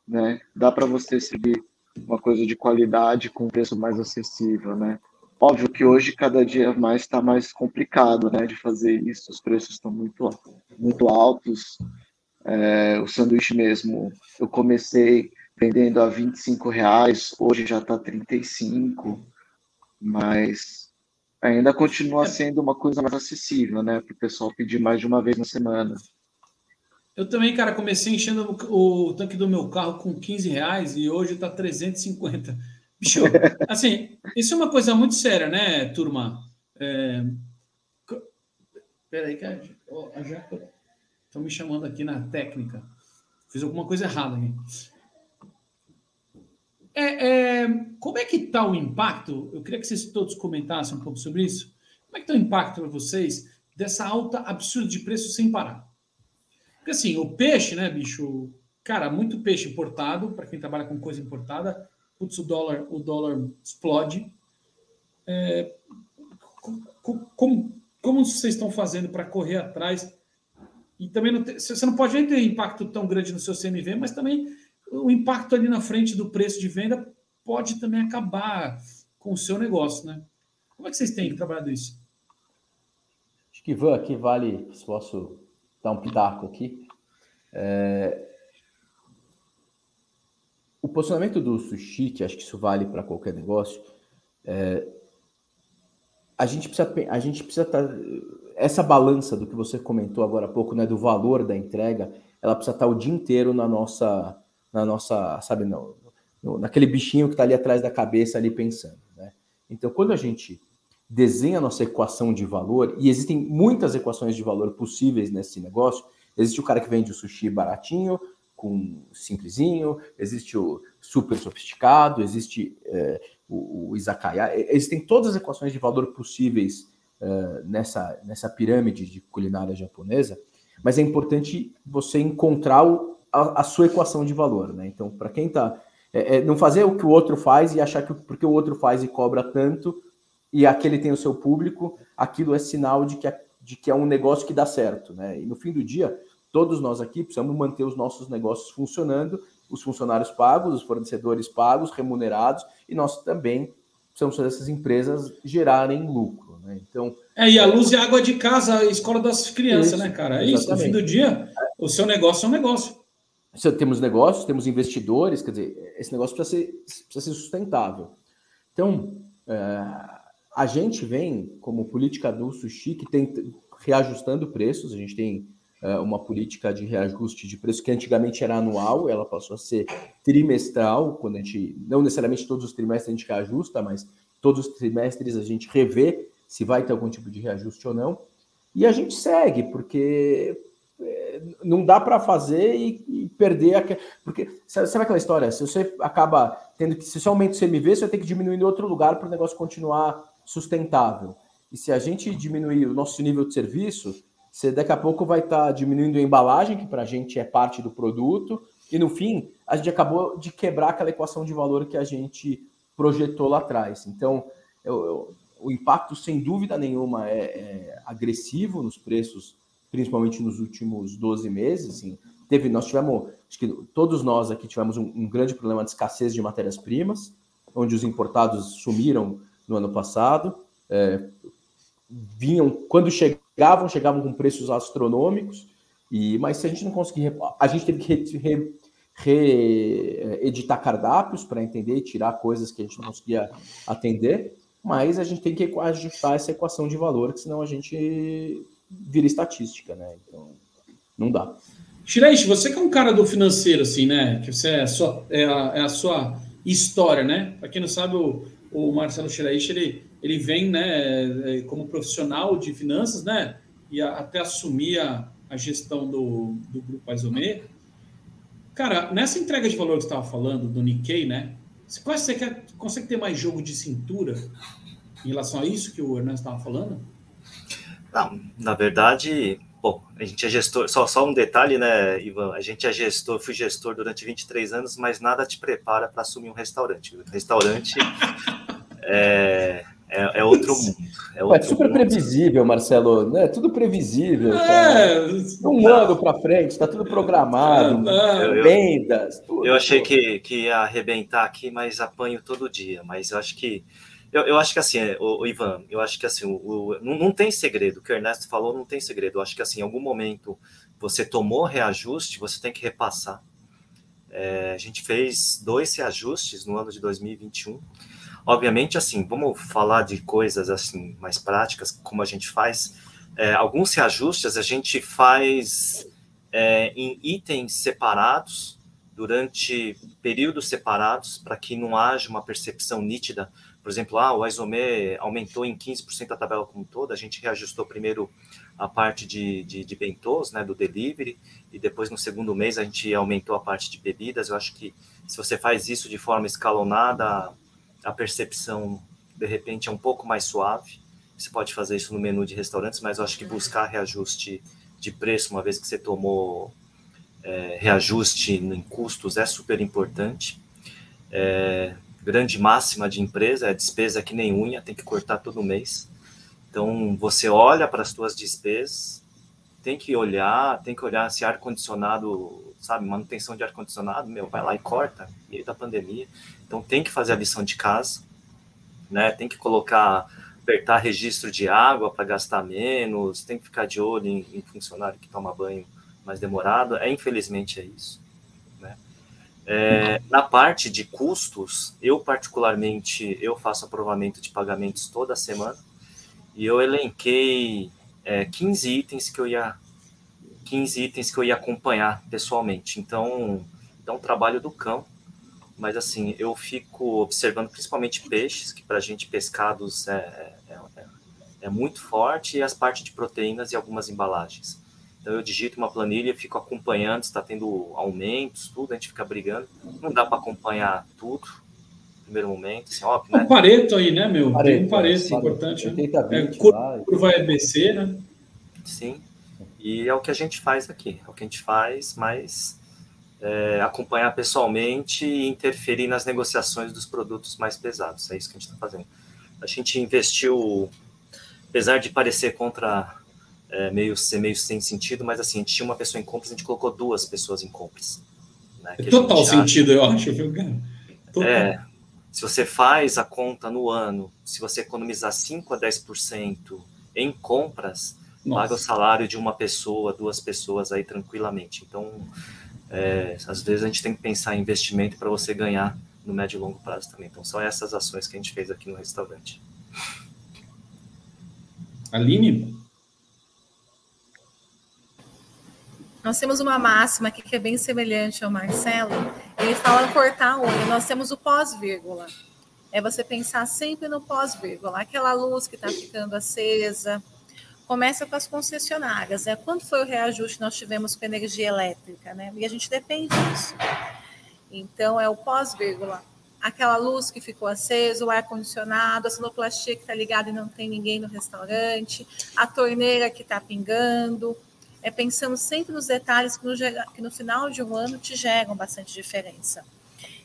né? Dá para você seguir uma coisa de qualidade com preço mais acessível, né? Óbvio que hoje cada dia mais está mais complicado, né, de fazer isso. Os preços estão muito muito altos. É, o sanduíche mesmo, eu comecei vendendo a 25 reais, hoje já está 35, mas ainda continua é. sendo uma coisa mais acessível, né, para o pessoal pedir mais de uma vez na semana. Eu também, cara, comecei enchendo o, o tanque do meu carro com 15 reais e hoje está 350. Bicho, assim, isso é uma coisa muito séria, né, turma? É... Peraí, cara, estão me chamando aqui na técnica. Fiz alguma coisa errada aqui. É, é, como é que está o impacto? Eu queria que vocês todos comentassem um pouco sobre isso. Como é que está o impacto para vocês dessa alta absurda de preço sem parar? Porque assim, o peixe, né, bicho? Cara, muito peixe importado, para quem trabalha com coisa importada, putz, o dólar, o dólar explode. É, como, como vocês estão fazendo para correr atrás? E também não tem, você não pode nem ter impacto tão grande no seu CMV, mas também o impacto ali na frente do preço de venda pode também acabar com o seu negócio, né? Como é que vocês têm trabalhado isso? Acho que Ivan, aqui vale, posso dar um pitaco aqui. É... O posicionamento do sushi, que acho que isso vale para qualquer negócio, é... a gente precisa a gente precisa estar tá... essa balança do que você comentou agora há pouco, né, do valor da entrega, ela precisa estar tá o dia inteiro na nossa na nossa, sabe, no naquele bichinho que está ali atrás da cabeça ali pensando, né? Então, quando a gente desenha a nossa equação de valor, e existem muitas equações de valor possíveis nesse negócio. Existe o cara que vende o sushi baratinho, com simplesinho, existe o super sofisticado, existe é, o, o izakaya. Existem todas as equações de valor possíveis é, nessa, nessa pirâmide de culinária japonesa, mas é importante você encontrar o, a, a, sua equação de valor. Né? Então, para quem está. É, é, não fazer o que o outro faz e achar que porque o outro faz e cobra tanto, e aquele tem o seu público, aquilo é sinal de que é, de que é um negócio que dá certo, né? E no fim do dia, todos nós aqui precisamos manter os nossos negócios funcionando, os funcionários pagos, os fornecedores pagos, remunerados, e nós também precisamos fazer essas empresas gerarem lucro, né? Então. É, e a luz e a água de casa, a escola das crianças, isso, né, cara? É isso. No fim do dia, o seu negócio é um negócio. temos negócios, temos investidores, quer dizer, esse negócio precisa ser, precisa ser sustentável. Então, é, a gente vem, como política do sushi, que tem reajustando preços, a gente tem é, uma política de reajuste de preço que antigamente era anual, ela passou a ser trimestral, quando a gente, não necessariamente todos os trimestres a gente reajusta, mas todos os trimestres a gente revê se vai ter algum tipo de reajuste ou não. E a gente segue, porque é, não dá para fazer e, perder a... porque sabe aquela história? Se você acaba tendo que se você aumenta o CMV você vai ter que diminuir em outro lugar para o negócio continuar sustentável. E se a gente diminuir o nosso nível de serviço você daqui a pouco vai estar tá diminuindo a embalagem que para a gente é parte do produto e no fim a gente acabou de quebrar aquela equação de valor que a gente projetou lá atrás. Então eu, eu, o impacto sem dúvida nenhuma é, é agressivo nos preços principalmente nos últimos 12 meses, assim, teve, nós tivemos, acho que todos nós aqui tivemos um, um grande problema de escassez de matérias-primas, onde os importados sumiram no ano passado, é, vinham, quando chegavam, chegavam com preços astronômicos, e, mas se a gente não conseguir, a gente teve que reeditar re, cardápios para entender e tirar coisas que a gente não conseguia atender, mas a gente tem que ajustar essa equação de valor, que senão a gente vira estatística, né? Então, não dá. Shiraishi, você que é um cara do financeiro, assim, né? Que você é a sua, é a, é a sua história, né? Para quem não sabe, o, o Marcelo Shiraishi, ele, ele vem, né, é, como profissional de finanças, né? E a, até assumir a, a gestão do, do Grupo Aizomê. Cara, nessa entrega de valor que você estava falando, do Nikkei, né? Você, você quer, consegue ter mais jogo de cintura em relação a isso que o Ernesto estava falando? Não, na verdade, bom, a gente é gestor, só, só um detalhe, né, Ivan? A gente é gestor, fui gestor durante 23 anos, mas nada te prepara para assumir um restaurante. O restaurante é, é, é, outro mundo. É, outro é super mundo. previsível, Marcelo, né? Tudo previsível. É, um ano para frente, está tudo programado, eu, vendas. Tudo. Eu achei que, que ia arrebentar aqui, mas apanho todo dia. Mas eu acho que eu, eu acho que assim, o, o, Ivan, eu acho que assim, o, o, não, não tem segredo. O que o Ernesto falou não tem segredo. Eu acho que assim, em algum momento você tomou reajuste, você tem que repassar. É, a gente fez dois reajustes no ano de 2021. Obviamente, assim, vamos falar de coisas assim mais práticas, como a gente faz. É, alguns reajustes a gente faz é, em itens separados, durante períodos separados, para que não haja uma percepção nítida por exemplo, ah, o Isomé aumentou em 15% a tabela como toda, a gente reajustou primeiro a parte de, de, de bentôs, né, do delivery, e depois no segundo mês a gente aumentou a parte de bebidas. Eu acho que se você faz isso de forma escalonada, a percepção de repente é um pouco mais suave. Você pode fazer isso no menu de restaurantes, mas eu acho que buscar reajuste de preço, uma vez que você tomou é, reajuste em custos, é super importante. É, grande máxima de empresa, é despesa que nem unha, tem que cortar todo mês. Então, você olha para as suas despesas, tem que olhar, tem que olhar se ar-condicionado, sabe, manutenção de ar-condicionado, meu, vai lá e corta, meio da pandemia. Então, tem que fazer a lição de casa, né, tem que colocar, apertar registro de água para gastar menos, tem que ficar de olho em, em funcionário que toma banho mais demorado, é, infelizmente é isso. É, na parte de custos, eu particularmente, eu faço aprovamento de pagamentos toda semana e eu elenquei é, 15 itens que eu ia 15 itens que eu ia acompanhar pessoalmente. Então, é um trabalho do cão, mas assim, eu fico observando principalmente peixes, que para a gente pescados é, é, é, é muito forte, e as partes de proteínas e algumas embalagens. Então eu digito uma planilha, fico acompanhando, está tendo aumentos, tudo, a gente fica brigando. Não dá para acompanhar tudo no primeiro momento, assim, óbvio, né? Um pareto aí, né, meu? Pareto, Tem um pareto é, importante. 80, 20, é, curva EBC, né? Sim. E é o que a gente faz aqui. É o que a gente faz, mas é, acompanhar pessoalmente e interferir nas negociações dos produtos mais pesados. É isso que a gente está fazendo. A gente investiu, apesar de parecer contra é, meio ser meio sem sentido, mas assim, a gente tinha uma pessoa em compras, a gente colocou duas pessoas em compras. Né, Total sentido, acha... eu acho, viu, cara? Total. É, se você faz a conta no ano, se você economizar 5 a 10% em compras, Nossa. paga o salário de uma pessoa, duas pessoas aí tranquilamente. Então, é, às vezes a gente tem que pensar em investimento para você ganhar no médio e longo prazo também. Então, são essas ações que a gente fez aqui no restaurante. Aline? Nós temos uma máxima aqui que é bem semelhante ao Marcelo. Ele fala cortar olho. Nós temos o pós-vírgula. É você pensar sempre no pós-vírgula. Aquela luz que está ficando acesa. Começa com as concessionárias. Né? Quanto foi o reajuste nós tivemos com energia elétrica? Né? E a gente depende disso. Então, é o pós-vírgula. Aquela luz que ficou acesa, o ar-condicionado, a sonoplastia que está ligada e não tem ninguém no restaurante, a torneira que está pingando, é pensando sempre nos detalhes que no, que no final de um ano te geram bastante diferença.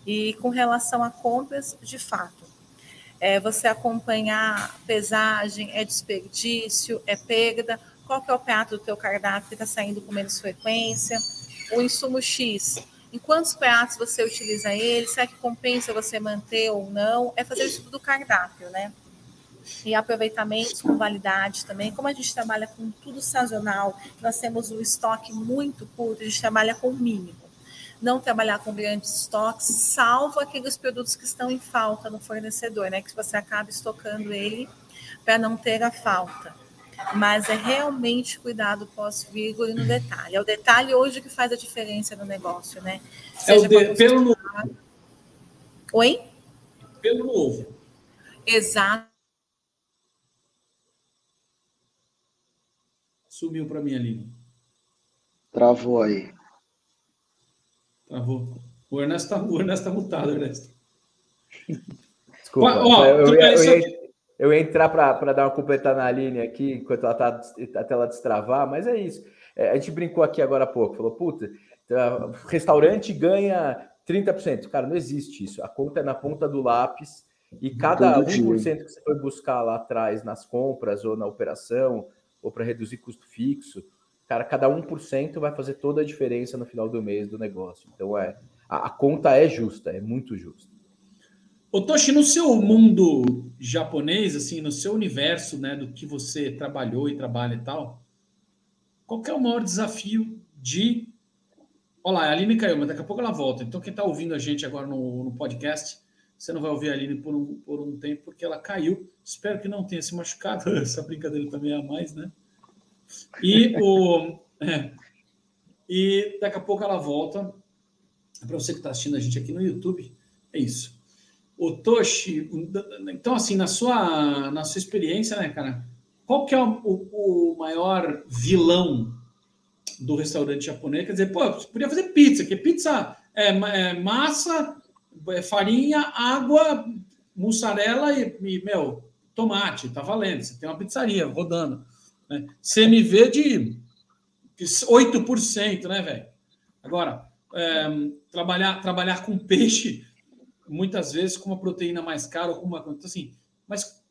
E com relação a compras, de fato, é você acompanhar pesagem, é desperdício, é perda, qual que é o prato do teu cardápio que está saindo com menos frequência, o insumo X, em quantos pratos você utiliza ele, será que compensa você manter ou não, é fazer isso do cardápio, né? E aproveitamentos com validade também. Como a gente trabalha com tudo sazonal, nós temos um estoque muito curto, a gente trabalha com o mínimo. Não trabalhar com grandes estoques, salvo aqueles produtos que estão em falta no fornecedor, né? Que você acaba estocando ele para não ter a falta. Mas é realmente cuidado pós-vírgula e no detalhe. É o detalhe hoje que faz a diferença no negócio, né? Seja é o de, pelo. Oi? Pelo novo. Exato Sumiu para mim, Aline. Travou aí. Travou. O Ernesto está o Ernesto tá mutado, Ernesto. Desculpa. Ó, eu, ia, eu, ia, eu, ia, entrar para dar uma completada na Aline aqui, enquanto ela está até ela destravar, mas é isso. É, a gente brincou aqui agora há pouco, falou, puta, tá, restaurante ganha 30%. Cara, não existe isso. A conta é na ponta do lápis e cada 1% que você foi buscar lá atrás nas compras ou na operação ou para reduzir custo fixo, cara, cada 1% vai fazer toda a diferença no final do mês do negócio. Então, é, a, a conta é justa, é muito justa. Ô, Toshi, no seu mundo japonês, assim, no seu universo, né, do que você trabalhou e trabalha e tal, qual é o maior desafio de. Olha lá, a Aline caiu, mas daqui a pouco ela volta. Então, quem está ouvindo a gente agora no, no, podcast, você não vai ouvir a Aline por um, por um tempo, porque ela caiu. Espero que não tenha se machucado. Essa brincadeira também é a mais, né? E, o, é, e daqui a pouco ela volta. Para você que está assistindo a gente aqui no YouTube, é isso. O Toshi, então, assim, na sua, na sua experiência, né, cara, qual que é o, o maior vilão do restaurante japonês? Quer dizer, pô, podia fazer pizza, que pizza é, é massa, farinha, água, mussarela e, e, meu, tomate, tá valendo. Você tem uma pizzaria rodando. Né? CMV de 8%, né, velho? Agora, é, trabalhar, trabalhar com peixe, muitas vezes com uma proteína mais cara ou com uma. Então, assim, mas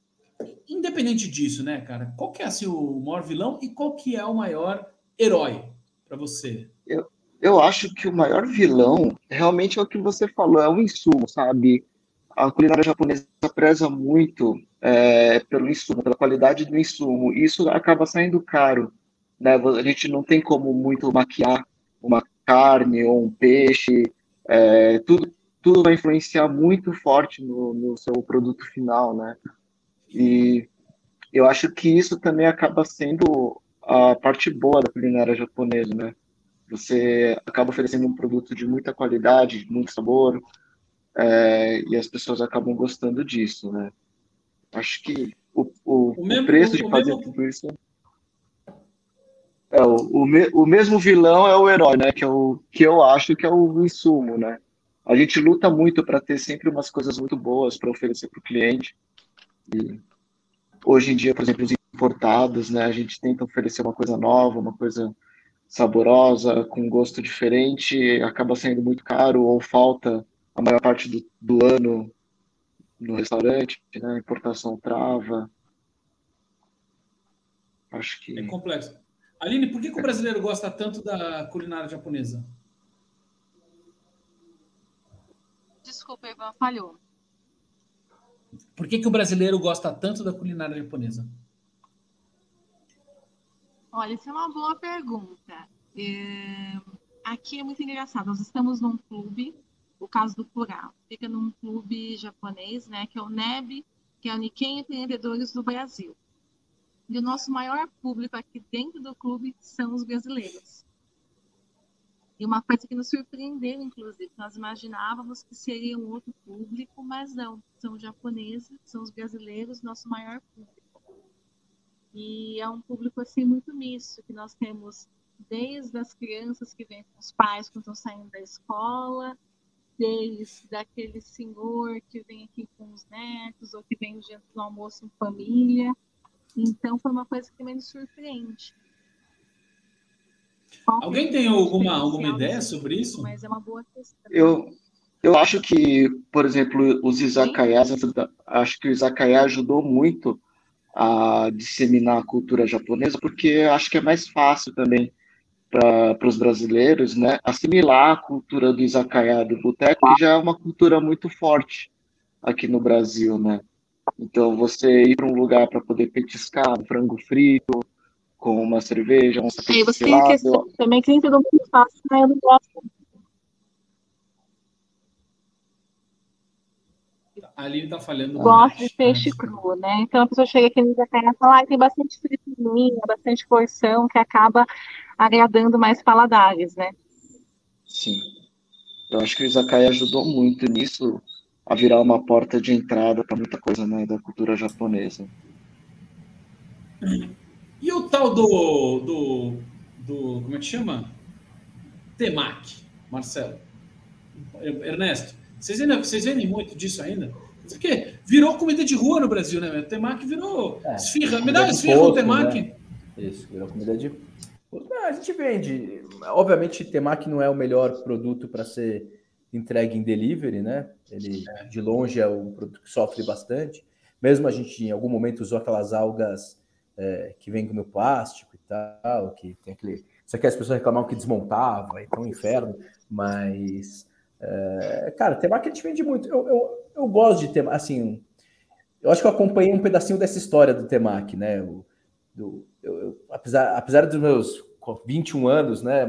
independente disso, né, cara? Qual que é assim, o maior vilão e qual que é o maior herói para você? Eu, eu acho que o maior vilão realmente é o que você falou, é o insumo, sabe? A culinária japonesa preza muito é, pelo insumo, pela qualidade do insumo. E isso acaba saindo caro. Né? A gente não tem como muito maquiar uma carne ou um peixe. É, tudo, tudo vai influenciar muito forte no, no seu produto final, né? E eu acho que isso também acaba sendo a parte boa da culinária japonesa, né? Você acaba oferecendo um produto de muita qualidade, de muito sabor, é, e as pessoas acabam gostando disso, né? Acho que o, o, o, mesmo, o preço de fazer mesmo... tudo isso. É, o, o, me, o mesmo vilão é o herói, né? Que, é o, que eu acho que é o insumo, né? A gente luta muito para ter sempre umas coisas muito boas para oferecer para o cliente. E hoje em dia, por exemplo, os importados, né? A gente tenta oferecer uma coisa nova, uma coisa saborosa, com gosto diferente, acaba sendo muito caro ou falta a maior parte do, do ano no restaurante, né? A importação trava. Acho que. É complexo. Aline, por que, que o brasileiro gosta tanto da culinária japonesa? Desculpa, Ivan, falhou. Por que, que o brasileiro gosta tanto da culinária japonesa? Olha, isso é uma boa pergunta. É... aqui é muito engraçado. Nós estamos num clube, o caso do Plural, fica num clube japonês, né, que é o NEB, que é o Nikkei Empreendedores do Brasil. E o nosso maior público aqui dentro do clube são os brasileiros. E uma coisa que nos surpreendeu, inclusive, nós imaginávamos que seria um outro público, mas não, são os japoneses, são os brasileiros, nosso maior público. E é um público assim muito misto, que nós temos desde as crianças que vêm com os pais quando estão saindo da escola, desde daquele senhor que vem aqui com os netos, ou que vem no almoço em família. Então foi uma coisa que me surpreende. Alguém tem alguma, alguma ideia sobre isso? Mas é uma boa questão. Eu, eu acho que, por exemplo, os izakayas, acho que o izakaya ajudou muito a disseminar a cultura japonesa, porque acho que é mais fácil também para os brasileiros, né, assimilar a cultura do izakaya, do boteco, que já é uma cultura muito forte aqui no Brasil, né? Então, você ir para um lugar para poder petiscar um frango frito com uma cerveja, um E você tem questão também que nem todo mundo faz, né? Eu não gosto. A Aline está falhando. Gosto de peixe cru, né? Então a pessoa chega aqui no Jacaré e fala, ah, tem bastante friturinha, bastante porção, que acaba agradando mais paladares, né? Sim. Eu acho que o Izakaya ajudou muito nisso, a virar uma porta de entrada para muita coisa né, da cultura japonesa. E o tal do, do, do como é que chama? Temaki, Marcelo. Ernesto, vocês, ainda, vocês vendem muito disso ainda? Porque virou comida de rua no Brasil, né? Temaki virou é, esfirra. Me dá uma esfirra com temaki. Né? Isso, virou comida de a gente vende. Obviamente, temaki não é o melhor produto para ser entregue em delivery, né? Ele de longe é um produto que sofre bastante. Mesmo a gente em algum momento usou aquelas algas é, que vêm no plástico e tal, que tem aquele. Isso aqui as pessoas reclamavam que desmontava, então um inferno, mas. É, cara, temaki a gente vende muito. Eu, eu, eu gosto de temaki, assim. Eu acho que eu acompanhei um pedacinho dessa história do temaki, né? O, do, eu, eu, apesar, apesar dos meus 21 anos, né?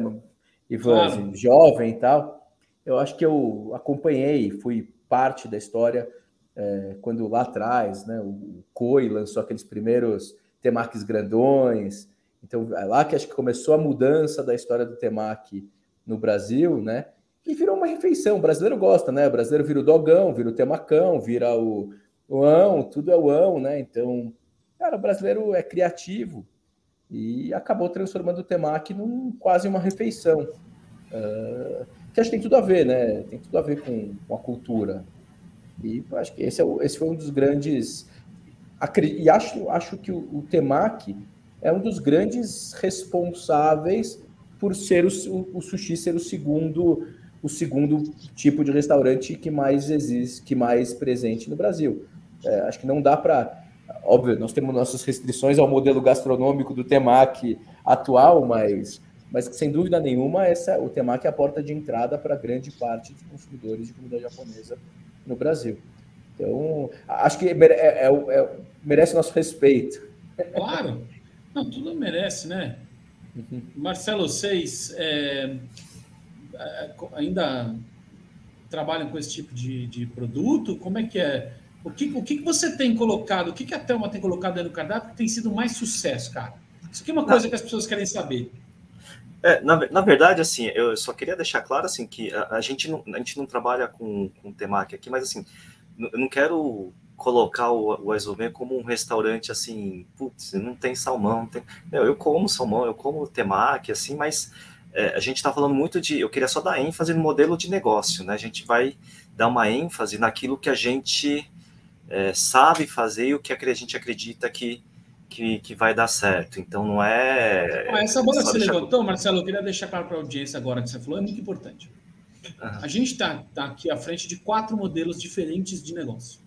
Ivan, claro. assim, jovem e tal eu acho que eu acompanhei, fui parte da história é, quando lá atrás, né, o Coi lançou aqueles primeiros temakis grandões. Então, é lá que acho que começou a mudança da história do temaki no Brasil, né? E virou uma refeição. O brasileiro gosta, né? O brasileiro vira o dogão, vira o temacão, vira o, o ão, tudo é o ão, né? Então, cara, o brasileiro é criativo e acabou transformando o temaki num quase uma refeição. Uh, que acho que tem tudo a ver, né? Tem tudo a ver com, com a cultura. E acho que esse, é o, esse foi um dos grandes. E acho, acho que o, o Temaki é um dos grandes responsáveis por ser o, o sushi ser o segundo o segundo tipo de restaurante que mais existe, que mais presente no Brasil. É, acho que não dá para, óbvio, nós temos nossas restrições ao modelo gastronômico do temaki atual, mas mas sem dúvida nenhuma essa o temaki é a porta de entrada para grande parte dos consumidores de comida japonesa no Brasil. Então, acho que é, é, é, merece nosso respeito. Claro, não, tudo merece, né? Uhum. Marcelo, vocês é, é, ainda trabalham com esse tipo de, de produto? Como é que é? O que, o que você tem colocado, o que, que a Thelma tem colocado aí no cardápio que tem sido mais sucesso, cara? Isso aqui é uma coisa que as pessoas querem saber. É, na, na verdade, assim, eu só queria deixar claro, assim, que a, a gente, não, a gente não trabalha com, com temaki aqui, mas, assim, eu não quero colocar o, o Aizome como um restaurante, assim, putz, não tem salmão, não tem... Meu, eu como salmão, eu como temaki, assim, mas é, a gente está falando muito de... Eu queria só dar ênfase no modelo de negócio, né? A gente vai dar uma ênfase naquilo que a gente é, sabe fazer e o que a gente acredita que que, que vai dar certo. Então não é. Ah, essa bola que você deixar... levantou, Marcelo, eu queria deixar claro para a audiência agora que você falou, é muito importante. Uhum. A gente está tá aqui à frente de quatro modelos diferentes de negócio.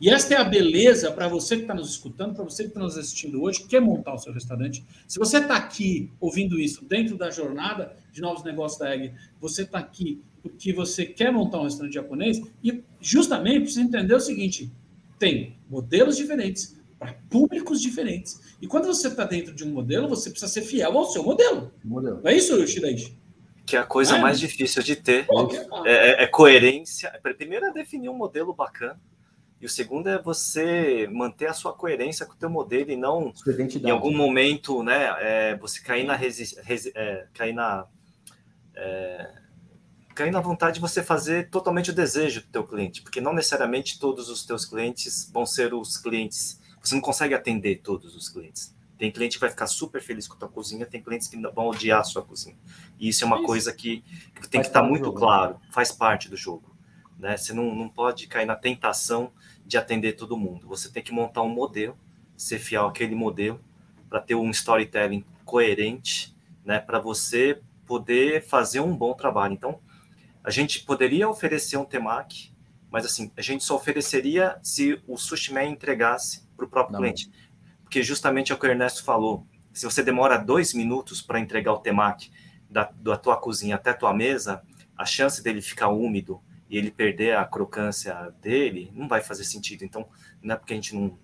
E esta é a beleza para você que está nos escutando, para você que está nos assistindo hoje, que quer montar o seu restaurante. Se você está aqui ouvindo isso dentro da jornada de novos negócios da EG, você está aqui porque você quer montar um restaurante japonês e justamente precisa entender o seguinte: tem modelos diferentes, para públicos diferentes. E quando você está dentro de um modelo, você precisa ser fiel ao seu modelo. modelo. Não é isso, Shiraishi? que é a coisa é. mais difícil de ter é, é, é, coerência. Primeiro é definir um modelo bacana. E o segundo é você manter a sua coerência com o teu modelo e não em algum momento, né, é, você cair na resi é, cair na é, cair na vontade de você fazer totalmente o desejo do teu cliente, porque não necessariamente todos os teus clientes vão ser os clientes. Você não consegue atender todos os clientes. Tem cliente que vai ficar super feliz com a tua cozinha, tem clientes que vão odiar a sua cozinha. E isso é uma isso. coisa que, que tem faz que estar muito né? claro, faz parte do jogo. Né? Você não, não pode cair na tentação de atender todo mundo. Você tem que montar um modelo, ser fiel àquele modelo, para ter um storytelling coerente, né? para você poder fazer um bom trabalho. Então, a gente poderia oferecer um temaki, mas assim, a gente só ofereceria se o Sushi Man entregasse para o próprio não. cliente porque justamente é o que o Ernesto falou. Se você demora dois minutos para entregar o temaki da, da tua cozinha até a tua mesa, a chance dele ficar úmido e ele perder a crocância dele não vai fazer sentido. Então, não é porque a gente não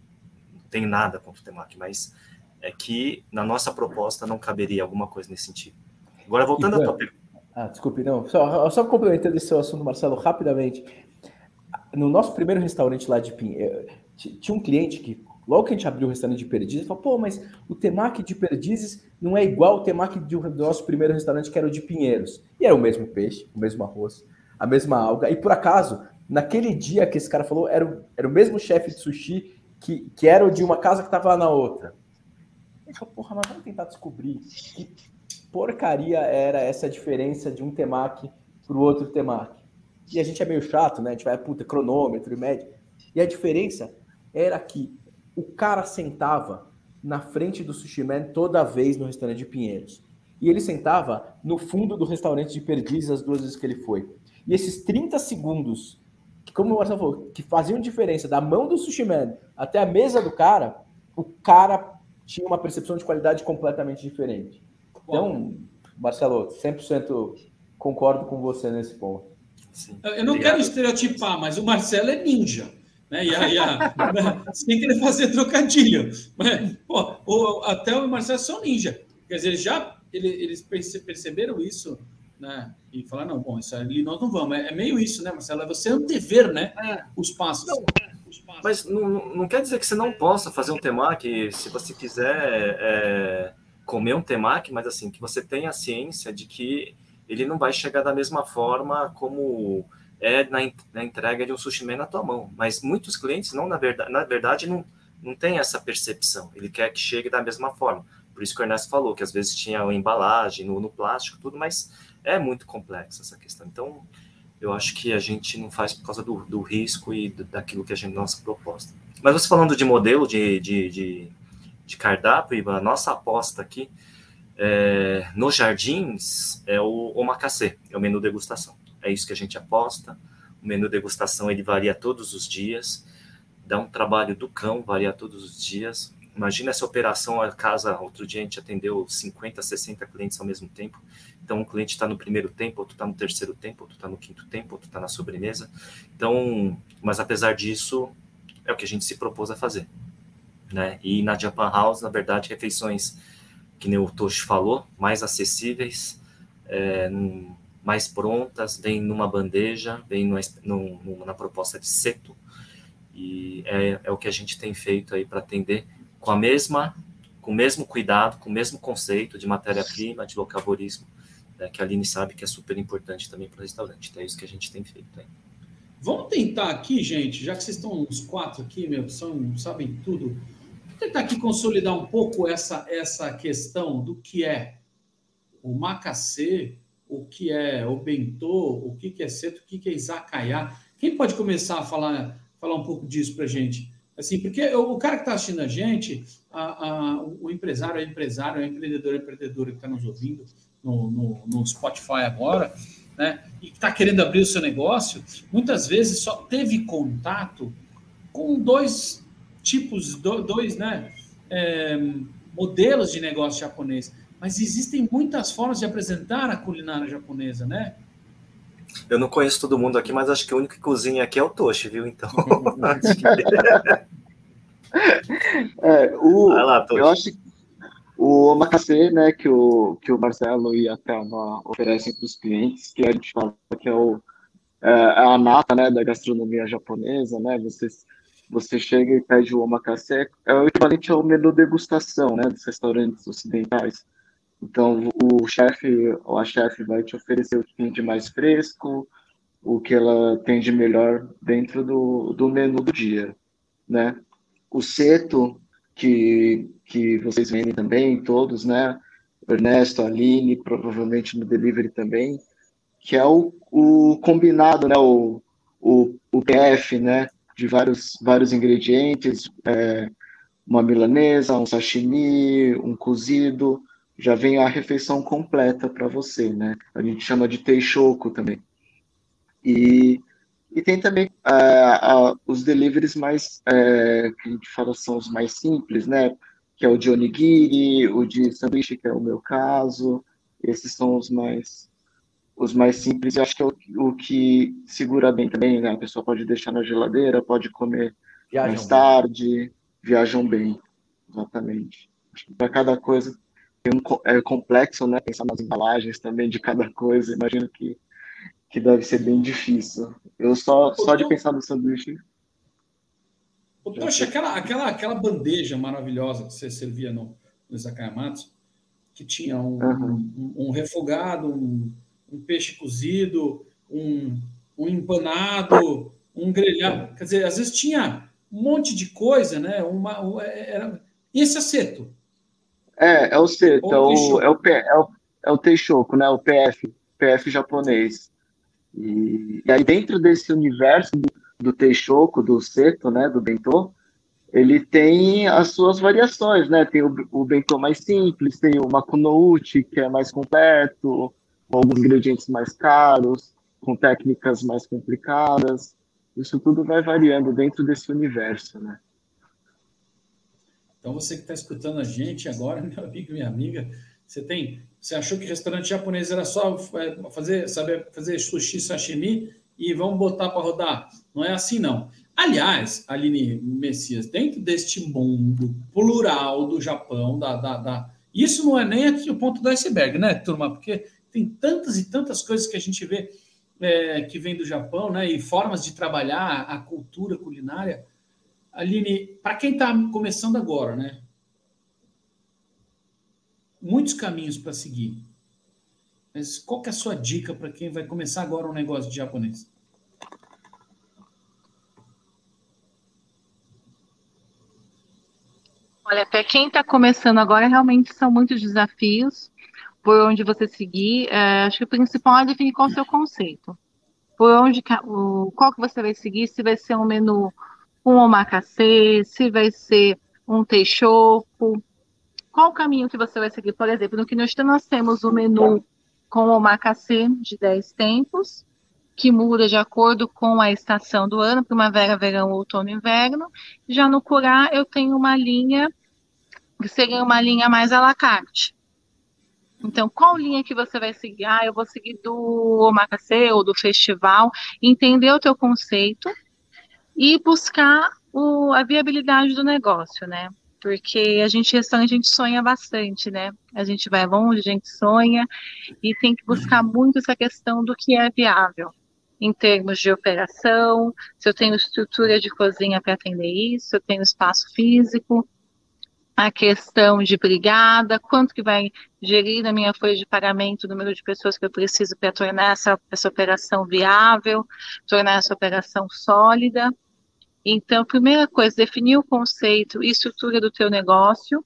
tem nada contra o temaki, mas é que na nossa proposta não caberia alguma coisa nesse sentido. Agora, voltando à tua pergunta. Ah, desculpe, não. Só, só complementando esse seu assunto, Marcelo, rapidamente. No nosso primeiro restaurante lá de Pinheiro, tinha um cliente que Logo que a gente abriu o restaurante de Perdizes, falou, pô, mas o temaki de Perdizes não é igual o temaki do nosso primeiro restaurante, que era o de Pinheiros. E era o mesmo peixe, o mesmo arroz, a mesma alga. E por acaso, naquele dia que esse cara falou, era o, era o mesmo chefe de sushi que, que era o de uma casa que estava lá na outra. Gente falou, porra, mas vamos tentar descobrir que porcaria era essa diferença de um temaki para o outro temaki. E a gente é meio chato, né? A gente vai, puta, cronômetro e média. E a diferença era que o cara sentava na frente do sushi man toda vez no restaurante de Pinheiros. E ele sentava no fundo do restaurante de Perdizes as duas vezes que ele foi. E esses 30 segundos, que, como o Marcelo falou, que faziam diferença da mão do sushi man até a mesa do cara, o cara tinha uma percepção de qualidade completamente diferente. Então, Marcelo, 100% concordo com você nesse ponto. Sim. Eu não Obrigado. quero estereotipar, mas o Marcelo é ninja né? E a, e a, né? sem querer fazer trocadilho. Mas, pô, o, até o Marcelo são ninja. Quer dizer, já ele, eles perceberam isso, né? E falaram, não, bom, isso ali nós não vamos. É, é meio isso, né, Marcelo? É você antever, né? É. Os passos. Não, mas não, não quer dizer que você não possa fazer um temaki, se você quiser é, comer um temaki, mas assim, que você tenha a ciência de que ele não vai chegar da mesma forma como é na, na entrega de um sushi man na tua mão. Mas muitos clientes não, na verdade, na verdade não, não tem essa percepção. Ele quer que chegue da mesma forma. Por isso que o Ernesto falou, que às vezes tinha a embalagem no, no plástico, tudo, mas é muito complexa essa questão. Então, eu acho que a gente não faz por causa do, do risco e do, daquilo que a gente, nossa proposta. Mas você falando de modelo de, de, de, de cardápio, a nossa aposta aqui é, nos jardins é o omakase, é o menu degustação é isso que a gente aposta. O menu degustação ele varia todos os dias, dá um trabalho do cão, varia todos os dias. Imagina essa operação, a casa, outro dia a gente atendeu 50, 60 clientes ao mesmo tempo. Então, um cliente está no primeiro tempo, outro está no terceiro tempo, outro está no quinto tempo, outro está na sobremesa. Então, mas apesar disso, é o que a gente se propôs a fazer. Né? E na Japan House, na verdade, refeições, que nem o Toshi falou, mais acessíveis, é, mais prontas, vem numa bandeja, vem numa, numa, na proposta de seto, e é, é o que a gente tem feito aí para atender com a mesma, com o mesmo cuidado, com o mesmo conceito de matéria-prima, de locavorismo, né, que a Aline sabe que é super importante também para o restaurante. Então é isso que a gente tem feito aí. Vamos tentar aqui, gente, já que vocês estão uns quatro aqui, meu, são, sabem tudo, vamos tentar aqui consolidar um pouco essa, essa questão do que é o macacê, o que é o bentô, o que é seto, o que é izakaya. Quem pode começar a falar, falar um pouco disso para gente? Assim, porque o cara que está assistindo a gente, a, a, o empresário é empresário, é empreendedor é empreendedora que está nos ouvindo no, no, no, Spotify agora, né? E está querendo abrir o seu negócio, muitas vezes só teve contato com dois tipos, dois, né? É, modelos de negócio japonês. Mas existem muitas formas de apresentar a culinária japonesa, né? Eu não conheço todo mundo aqui, mas acho que o único que cozinha aqui é o Toshi, viu? Então. é, o, lá, eu acho o omakase, né, que o, que o Marcelo e a Thelma oferecem para os clientes, que a gente fala que é, o, é, é a nata, né, da gastronomia japonesa, né, você, você chega e pede o omakase, é o equivalente ao menu degustação, né, dos restaurantes ocidentais. Então, o chefe ou a chefe vai te oferecer o que tem de mais fresco, o que ela tem de melhor dentro do, do menu do dia, né? O seto, que, que vocês vendem também, todos, né? Ernesto, Aline, provavelmente no delivery também, que é o, o combinado, né? O, o, o PF, né? De vários, vários ingredientes, é, uma milanesa, um sashimi, um cozido, já vem a refeição completa para você, né? A gente chama de teishoku também. E, e tem também uh, uh, os deliveries mais, uh, que a gente fala são os mais simples, né? Que é o de onigiri, o de sanduíche, que é o meu caso. Esses são os mais os mais simples. Eu acho que é o, o que segura bem também, né? A pessoa pode deixar na geladeira, pode comer viajam mais tarde, bem. viajam bem. Exatamente. Para cada coisa um, é complexo, né? Pensar nas embalagens também de cada coisa. Imagino que, que deve ser bem difícil. Eu só, só de pensar no sanduíche. Poxa, aquela, aquela, aquela bandeja maravilhosa que você servia no, no Izakayamatsu, que tinha um, uhum. um, um, refogado, um, um, peixe cozido, um, um empanado, um grelhado. Quer dizer, às vezes tinha um monte de coisa, né? Uma, era... E esse aceto? É, é o Seto, é o, é, o, é, o, é o Teixoco, né? O PF, PF japonês. E, e aí dentro desse universo do, do Teixoco, do Seto, né? Do Bentô, ele tem as suas variações, né? Tem o, o Bentô mais simples, tem o Makunouchi, que é mais completo, com alguns ingredientes mais caros, com técnicas mais complicadas. Isso tudo vai variando dentro desse universo, né? Então, você que está escutando a gente agora, meu amigo, minha amiga, você tem, você achou que restaurante japonês era só é, fazer, saber fazer sushi, sashimi e vamos botar para rodar? Não é assim, não. Aliás, Aline Messias, dentro deste mundo plural do Japão, da, da, da, isso não é nem aqui o ponto do iceberg, né, turma? Porque tem tantas e tantas coisas que a gente vê é, que vem do Japão, né? E formas de trabalhar a cultura culinária Aline, para quem está começando agora, né? Muitos caminhos para seguir. Mas qual que é a sua dica para quem vai começar agora um negócio de japonês? Olha, para quem está começando agora, realmente são muitos desafios por onde você seguir. É, acho que o principal é definir qual o seu conceito. Por onde, o, qual que você vai seguir, se vai ser um menu um omakase, se vai ser um teixoco. Qual o caminho que você vai seguir? Por exemplo, no Kinoshita nós temos o menu com o omakase de 10 tempos, que muda de acordo com a estação do ano, primavera, verão, outono e inverno. Já no Curá eu tenho uma linha que seria uma linha mais à la carte. Então, qual linha que você vai seguir? Ah, eu vou seguir do omakase ou do festival. Entender o teu conceito e buscar o, a viabilidade do negócio, né? Porque a gente, restaurante, a gente sonha bastante, né? A gente vai longe, a gente sonha e tem que buscar muito essa questão do que é viável em termos de operação, se eu tenho estrutura de cozinha para atender isso, se eu tenho espaço físico, a questão de brigada, quanto que vai gerir na minha folha de pagamento o número de pessoas que eu preciso para tornar essa, essa operação viável, tornar essa operação sólida. Então, primeira coisa, definir o conceito e estrutura do teu negócio,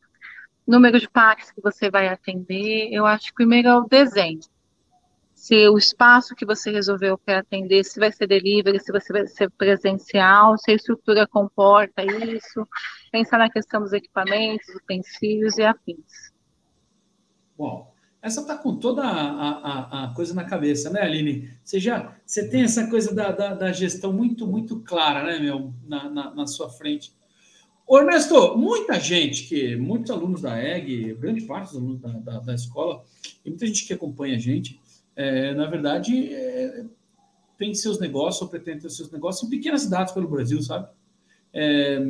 número de parques que você vai atender. Eu acho que primeiro é o desenho. Se o espaço que você resolveu para atender, se vai ser delivery, se você vai ser presencial, se a estrutura comporta isso, pensar na questão dos equipamentos, utensílios e afins. Bom, essa está com toda a, a, a, coisa na cabeça, né, Aline? Você já você tem essa coisa da, da, da gestão muito, muito clara, né, meu, na, na, na, sua frente. Ernesto, muita gente, que muitos alunos da EG, grande parte dos alunos da, da, da escola, e muita gente que acompanha a gente, é, na verdade, é, tem seus negócios ou pretende ter seus negócios em pequenas cidades pelo Brasil, sabe? É,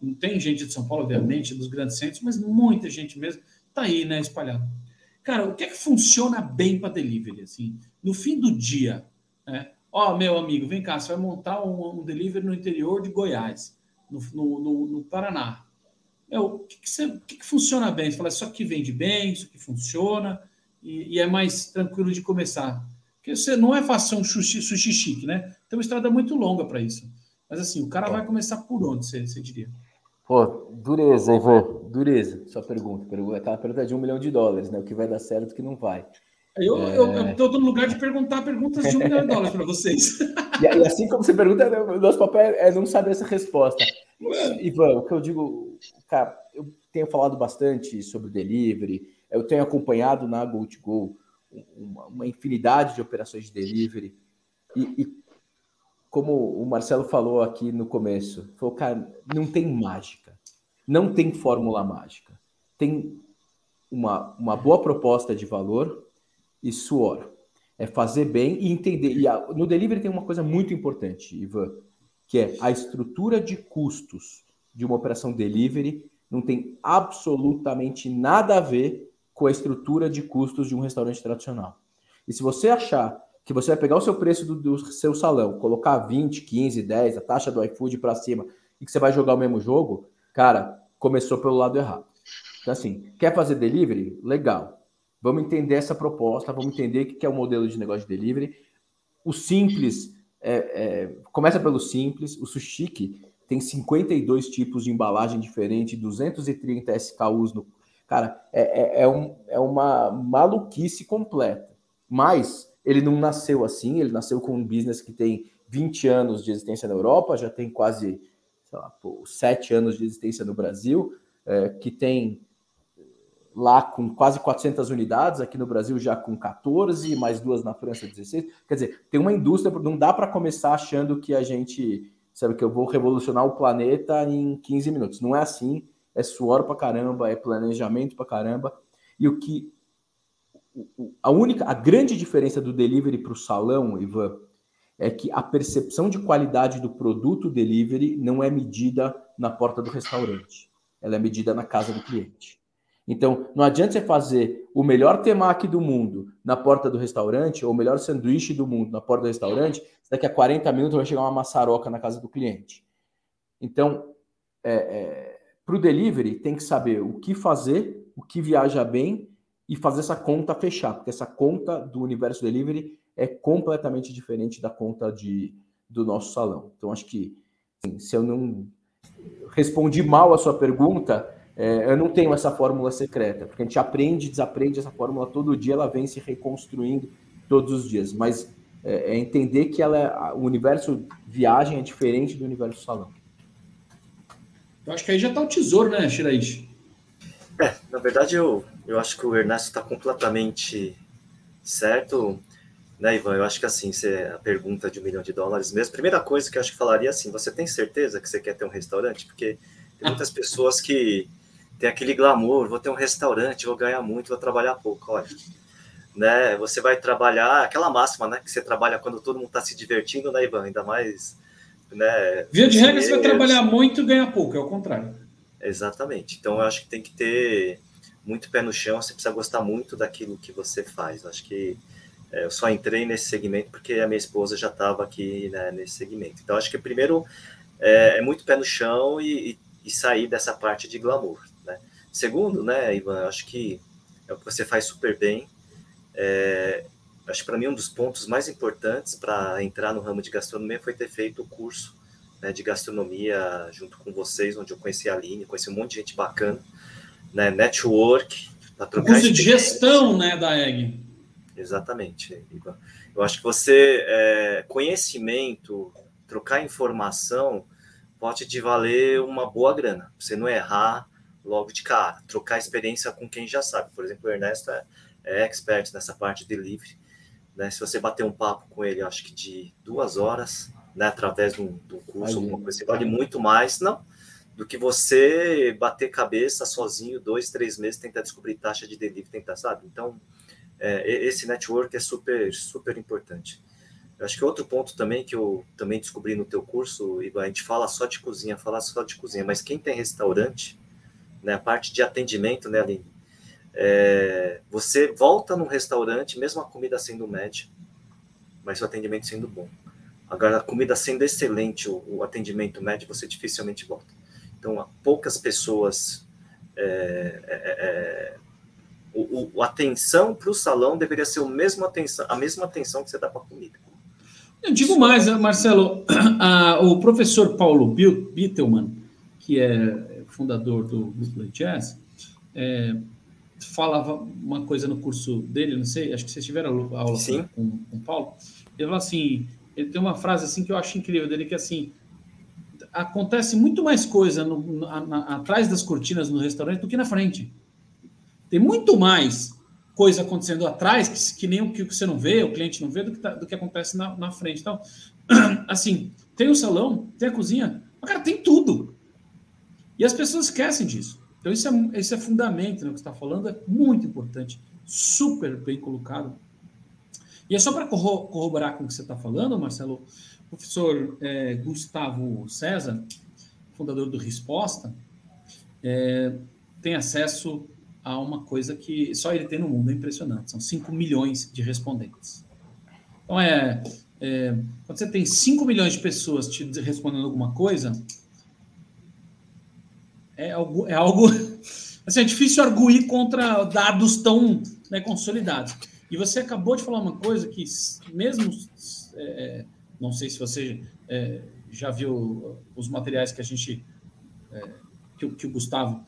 não tem gente de São Paulo, obviamente, dos grandes centros, mas muita gente mesmo tá aí, né, espalhado. Cara, o que é que funciona bem para delivery? Assim, no fim do dia, né? Ó, meu amigo, vem cá, você vai montar um, um delivery no interior de Goiás, no, no, no, no Paraná. É, o que, que, você, o que, que funciona bem? Você fala, isso aqui vende bem, isso aqui funciona, e, e é mais tranquilo de começar. Porque você não é fácil um sushi, sushi chique, né? Tem uma estrada muito longa para isso. Mas assim, o cara vai começar por onde, você, você diria? Pô, dureza, Ivan, dureza. Sua pergunta, aquela pergunta de um milhão de dólares, né? O que vai dar certo, o que não vai. Eu é... estou no lugar de perguntar perguntas de um milhão de dólares para vocês. E, e, assim como você pergunta, o nosso papel é não saber essa resposta. Ivan, o que eu digo, cara, eu tenho falado bastante sobre delivery, eu tenho acompanhado na Go2Go uma, uma infinidade de operações de delivery, e, e como o Marcelo falou aqui no começo, falou, cara, não tem mágica, não tem fórmula mágica. Tem uma, uma boa proposta de valor e suor. É fazer bem e entender. E a, no delivery tem uma coisa muito importante, Ivan, que é a estrutura de custos de uma operação delivery não tem absolutamente nada a ver com a estrutura de custos de um restaurante tradicional. E se você achar que você vai pegar o seu preço do, do seu salão, colocar 20, 15, 10, a taxa do iFood para cima, e que você vai jogar o mesmo jogo, cara, começou pelo lado errado. Então, assim, quer fazer delivery? Legal. Vamos entender essa proposta, vamos entender o que é o modelo de negócio de delivery. O simples, é, é, começa pelo simples, o Sushiki tem 52 tipos de embalagem diferente, 230 SKUs no. Cara, é, é, é, um, é uma maluquice completa. Mas ele não nasceu assim, ele nasceu com um business que tem 20 anos de existência na Europa, já tem quase, sei lá, pô, 7 anos de existência no Brasil, é, que tem lá com quase 400 unidades, aqui no Brasil já com 14, mais duas na França 16. Quer dizer, tem uma indústria, não dá para começar achando que a gente, sabe, que eu vou revolucionar o planeta em 15 minutos. Não é assim, é suor para caramba, é planejamento para caramba. E o que a única, a grande diferença do delivery para o salão, Ivan, é que a percepção de qualidade do produto delivery não é medida na porta do restaurante, ela é medida na casa do cliente. Então, não adianta você fazer o melhor temaki do mundo na porta do restaurante ou o melhor sanduíche do mundo na porta do restaurante, daqui a 40 minutos vai chegar uma maçaroca na casa do cliente. Então, é, é, para o delivery, tem que saber o que fazer, o que viaja bem e fazer essa conta fechar, porque essa conta do universo delivery é completamente diferente da conta de, do nosso salão. Então, acho que assim, se eu não respondi mal a sua pergunta, é, eu não tenho essa fórmula secreta, porque a gente aprende e desaprende essa fórmula todo dia, ela vem se reconstruindo todos os dias. Mas é, é entender que ela é, o universo viagem é diferente do universo salão. Eu acho que aí já está o tesouro, né, Shiraishi? É, na verdade, eu, eu acho que o Ernesto está completamente certo, né, Ivan? Eu acho que assim, você, a pergunta de um milhão de dólares mesmo, primeira coisa que eu acho que falaria assim, você tem certeza que você quer ter um restaurante? Porque tem muitas pessoas que têm aquele glamour, vou ter um restaurante, vou ganhar muito, vou trabalhar pouco, olha. Né, você vai trabalhar, aquela máxima, né, que você trabalha quando todo mundo está se divertindo, né, Ivan? Ainda mais, né? Via de regra, você vai trabalhar muito e ganhar pouco, é o contrário. Exatamente. Então, eu acho que tem que ter muito pé no chão, você precisa gostar muito daquilo que você faz. Eu acho que é, eu só entrei nesse segmento porque a minha esposa já estava aqui né, nesse segmento. Então, acho que primeiro é, é muito pé no chão e, e, sair dessa parte de glamour. Né? Segundo, né, Ivan, acho que é o que você faz super bem. É, acho que para mim um dos pontos mais importantes para entrar no ramo de gastronomia foi ter feito o curso né, de gastronomia junto com vocês, onde eu conheci a Aline, conheci um monte de gente bacana, né, network, para trocar curso de gestão, né, da EG. Exatamente, Eu acho que você, é, conhecimento, trocar informação, pode te valer uma boa grana. Você não errar logo de cara, trocar experiência com quem já sabe. Por exemplo, o Ernesto é, é expert nessa parte de delivery. Né? Se você bater um papo com ele, acho que de duas horas, né, através de um, de um curso, alguma coisa, assim, vale muito mais, não, do que você bater cabeça sozinho, dois, três meses, tentar descobrir taxa de delivery, tentar, sabe? Então, é, esse network é super, super importante. Eu acho que outro ponto também que eu também descobri no teu curso, Ivan, a gente fala só de cozinha, fala só de cozinha, mas quem tem restaurante, né, a parte de atendimento, né, Aline? é, você volta no restaurante, mesmo a comida sendo média, mas o atendimento sendo bom. Agora, a comida sendo excelente, o, o atendimento médio, você dificilmente volta. Então, poucas pessoas. É, é, é o, o, a atenção para o salão deveria ser o mesmo atenção, a mesma atenção que você dá para a comida. Eu digo mais, Marcelo, a, o professor Paulo Bittelman, que é fundador do Play Jazz, é, falava uma coisa no curso dele, não sei, acho que vocês tiveram aula Sim. com, com o Paulo. Ele falou assim: ele tem uma frase assim que eu acho incrível dele, que é assim, acontece muito mais coisa no, na, na, atrás das cortinas no restaurante do que na frente. Tem muito mais coisa acontecendo atrás, que, que nem o que você não vê, o cliente não vê, do que, tá, do que acontece na, na frente. Então, assim, tem o salão, tem a cozinha, mas, cara, tem tudo. E as pessoas esquecem disso. Então, isso é, isso é fundamento, né, que você está falando, é muito importante, super bem colocado. E é só para corroborar com o que você está falando, Marcelo, o professor é, Gustavo César, fundador do Resposta, é, tem acesso a uma coisa que só ele tem no mundo, é impressionante. São 5 milhões de respondentes. Então, é, é, quando você tem 5 milhões de pessoas te respondendo alguma coisa, é algo, é algo assim, é difícil arguir contra dados tão né, consolidados. E você acabou de falar uma coisa que, mesmo, é, não sei se você é, já viu os materiais que a gente, é, que, que, o Gustavo,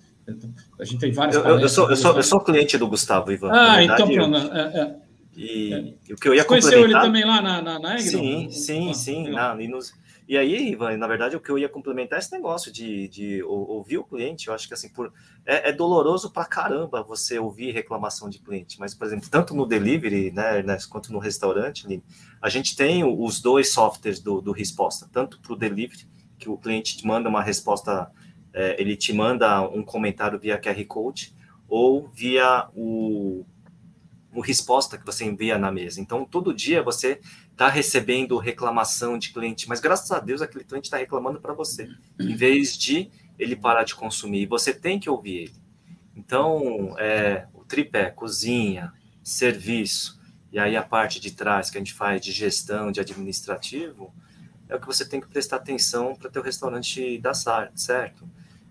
a gente tem várias. Eu, eu, sou, eu, sou, eu sou cliente do Gustavo, Ivan. Ah, então pronto. É, é, e o que eu ia Você conheceu ele também lá na, na, na Sim, sim, sim. Na, e nos, e aí, Ivan, na verdade, o que eu ia complementar é esse negócio de, de ouvir o cliente. Eu acho que assim, por, é, é, doloroso pra caramba você ouvir reclamação de cliente. Mas, por exemplo, tanto no delivery, né, Ernesto, quanto no restaurante, a gente tem os dois softwares do, do resposta, tanto para o delivery, que o cliente te manda uma resposta, é, ele te manda um comentário via QR Code, ou via o, o resposta que você envia na mesa. Então, todo dia você está recebendo reclamação de cliente, mas graças a Deus aquele cliente está reclamando para você, em vez de ele parar de consumir. Você tem que ouvir ele. Então, é, o tripé, cozinha, serviço, e aí a parte de trás que a gente faz de gestão, de administrativo, é o que você tem que prestar atenção para ter o restaurante dar certo.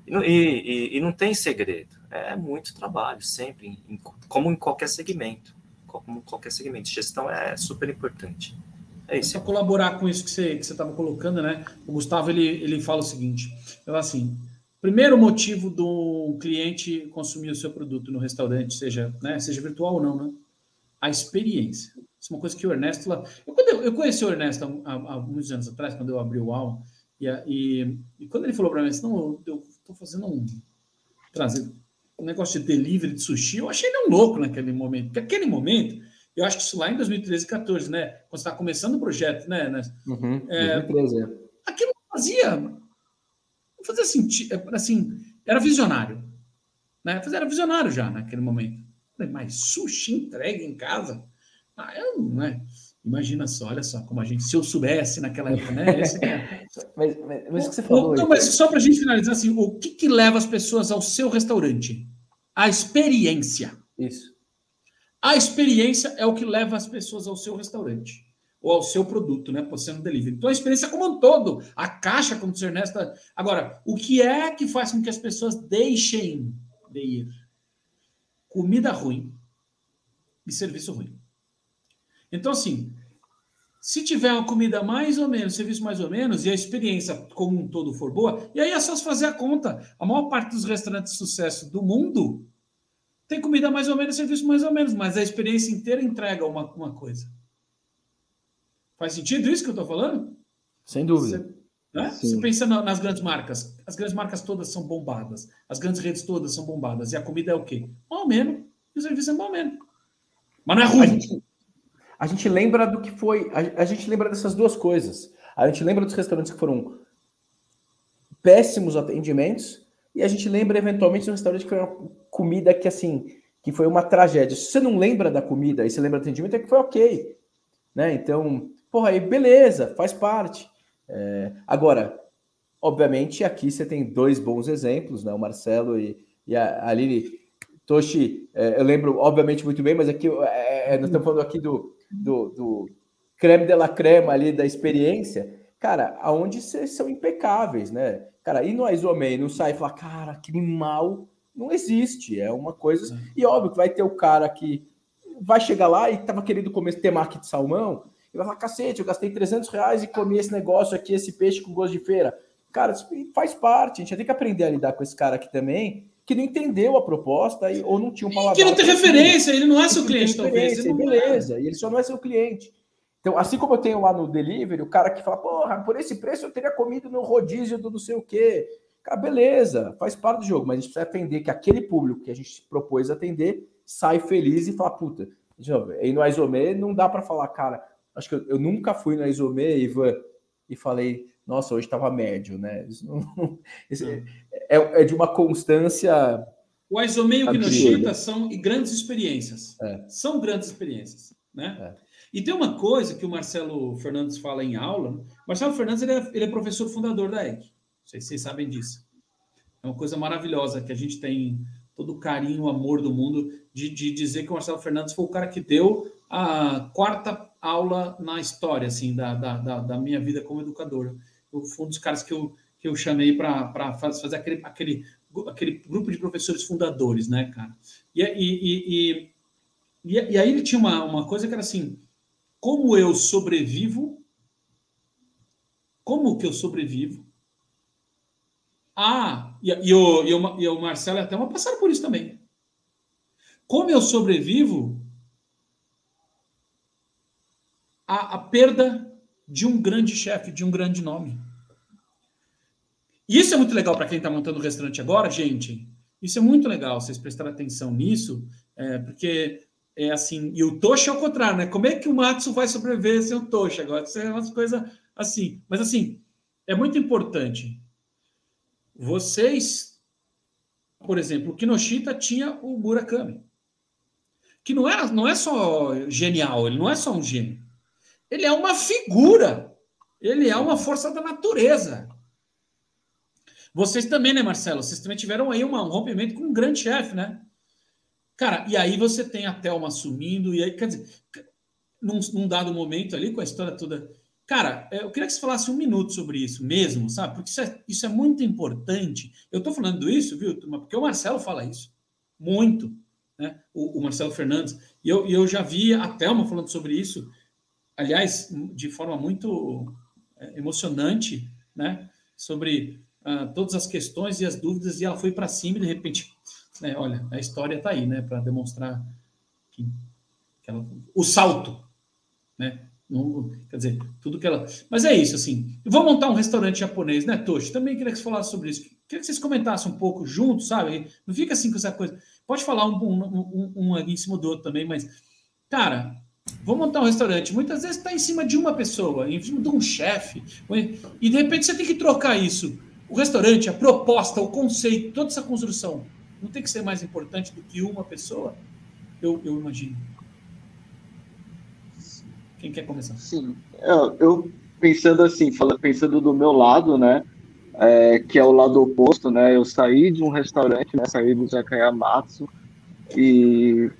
E, e, e, não tem segredo, é muito trabalho, sempre, como em qualquer segmento. Como qualquer segmento. Gestão é super importante. É isso. Para colaborar com isso que você que estava colocando, né? O Gustavo ele, ele fala o seguinte: ele assim, primeiro motivo do cliente consumir o seu produto no restaurante, seja, né, seja virtual ou não, né? A experiência. Isso é uma coisa que o Ernesto lá. Eu, quando eu, eu conheci o Ernesto há, há, muitos anos atrás, quando eu abri o aula, e, e, e quando ele falou para mim assim, não, eu estou fazendo um. trazer um negócio de delivery de sushi, eu achei ele um louco naquele momento. Porque aquele momento eu acho que isso lá em 2013 e 14, né? Quando você está começando o projeto, né? né? Uhum, é, 2013, é. Aquilo fazia. Não fazia sentido. É, assim, era visionário. Né? Era visionário já naquele momento. Mas sushi entregue em casa? Ah, eu não, né? Imagina só, olha só, como a gente, se eu soubesse naquela época, né? É... mas, mas, mas o que você falou. Não, mas só para a gente finalizar, assim, o que, que leva as pessoas ao seu restaurante? A experiência. Isso. A experiência é o que leva as pessoas ao seu restaurante ou ao seu produto, né? Por ser delivery. Então a experiência como um todo, a caixa, como dizer Ernesto. Agora, o que é que faz com que as pessoas deixem de ir? Comida ruim e serviço ruim. Então, assim, se tiver uma comida mais ou menos, serviço mais ou menos, e a experiência como um todo for boa, e aí é só fazer a conta. A maior parte dos restaurantes de sucesso do mundo tem comida mais ou menos, serviço mais ou menos, mas a experiência inteira entrega uma, uma coisa. Faz sentido isso que eu estou falando? Sem dúvida. Você, né? Você pensa nas grandes marcas. As grandes marcas todas são bombadas. As grandes redes todas são bombadas. E a comida é o quê? Mal ou menos. E o serviço é mal ou menos. Mas não é ruim. A gente, lembra do que foi. A, a gente lembra dessas duas coisas. A gente lembra dos restaurantes que foram péssimos atendimentos e a gente lembra eventualmente de um restaurante que foi uma comida que assim, que foi uma tragédia. Se você não lembra da comida e você lembra do atendimento, é que foi ok. Né? Então, porra, aí beleza, faz parte. É, agora, obviamente, aqui você tem dois bons exemplos, né? O Marcelo e, e a Aline Toshi, é, eu lembro, obviamente, muito bem, mas aqui é, é, nós estamos falando aqui do, do, do creme de la crema ali da experiência, cara, aonde vocês são impecáveis, né? Cara, e no Isomei não sai e falar, cara, que mal não existe, é uma coisa. E óbvio que vai ter o cara que vai chegar lá e tava querendo comer temaki de salmão, e vai falar, cacete, eu gastei 300 reais e comi esse negócio aqui, esse peixe com gosto de feira. Cara, faz parte, a gente tem que aprender a lidar com esse cara aqui também, que não entendeu a proposta e, ou não tinha um palavra. Que não tem referência, ele não é seu cliente, talvez. Beleza, e ele só não é seu cliente. Então, assim como eu tenho lá no delivery, o cara que fala, porra, por esse preço eu teria comido no rodízio do não sei o quê. Cara, beleza, faz parte do jogo, mas a gente precisa atender que aquele público que a gente propôs atender sai feliz e fala, puta, aí no Isomé não dá para falar, cara, acho que eu, eu, nunca fui no Isomé, Ivan, e falei, nossa, hoje estava médio, né? Isso, não, isso é, é, de uma constância. O Isomé e o Kinoshita são grandes experiências. É. São grandes experiências, né? É. E tem uma coisa que o Marcelo Fernandes fala em aula. Marcelo Fernandes ele é, ele é professor fundador da EC. Não sei se vocês sabem disso. É uma coisa maravilhosa que a gente tem todo o carinho, o amor do mundo de, de dizer que o Marcelo Fernandes foi o cara que deu a quarta aula na história assim da, da, da minha vida como educador. Fui um dos caras que eu, que eu chamei para fazer aquele, aquele, aquele grupo de professores fundadores, né, cara? E, e, e, e, aí ele tinha uma, uma coisa que era assim: como eu sobrevivo, como que eu sobrevivo? Ah, e, e, o, e, o, e o Marcelo e a Thelma passaram por isso também. Como eu sobrevivo a, a perda de um grande chefe, de um grande nome. E isso é muito legal para quem está montando o restaurante agora, gente. Isso é muito legal, vocês prestarem atenção nisso, é, porque é assim, e o Tocha é o contrário, né? Como é que o Matsu vai sobreviver sem o Tocha? Agora, isso é uma coisa assim. Mas assim, é muito importante. Vocês, por exemplo, o Kinoshita tinha o Murakami, que não é, não é só genial, ele não é só um gênio. Ele é uma figura. Ele é uma força da natureza. Vocês também, né, Marcelo? Vocês também tiveram aí um rompimento com um grande chefe, né? Cara, e aí você tem a Thelma assumindo, e aí, quer dizer, num, num, dado momento ali, com a história toda. Cara, é, eu queria que você falasse um minuto sobre isso mesmo, sabe? Porque isso é, isso é muito importante. Eu estou falando isso, viu, turma? Porque o Marcelo fala isso. Muito. Né? O, o Marcelo Fernandes. E eu, eu já vi a Thelma falando sobre isso, aliás, de forma muito é, emocionante, né? Sobre uh, todas as questões e as dúvidas, e ela foi para cima e de repente é, olha, a história está aí, né, para demonstrar que, que ela, o salto, né? Não, quer dizer, tudo que ela. Mas é isso, assim. Vou montar um restaurante japonês, né, Toshi? Também queria que você falasse sobre isso. Queria que vocês comentassem um pouco juntos, sabe? Não fica assim com essa coisa. Pode falar um, um, um, um ali em cima do outro também, mas, cara, vou montar um restaurante. Muitas vezes está em cima de uma pessoa, em cima de um chefe, e de repente você tem que trocar isso. O restaurante, a proposta, o conceito, toda essa construção não tem que ser mais importante do que uma pessoa? Eu, eu imagino. Quem quer começar? Sim, eu, eu pensando assim, pensando do meu lado, né, é, que é o lado oposto, né, eu saí de um restaurante, né, saí do Zakayamatsu e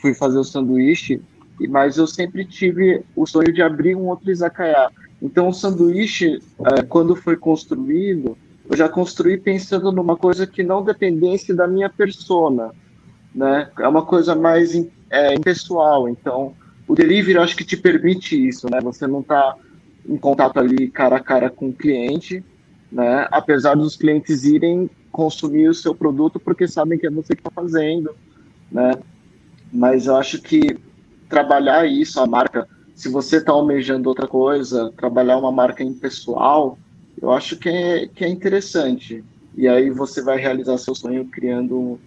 fui fazer o sanduíche, mas eu sempre tive o sonho de abrir um outro izakaya. Então, o sanduíche, é, quando foi construído, eu já construí pensando numa coisa que não dependesse da minha persona, né? É uma coisa mais é, impessoal. Então, o delivery acho que te permite isso, né? Você não está em contato ali cara a cara com o cliente, né? Apesar dos clientes irem consumir o seu produto porque sabem que é você que está fazendo, né? Mas eu acho que trabalhar isso, a marca, se você está almejando outra coisa, trabalhar uma marca impessoal, eu acho que é, que é interessante. E aí você vai realizar seu sonho criando um,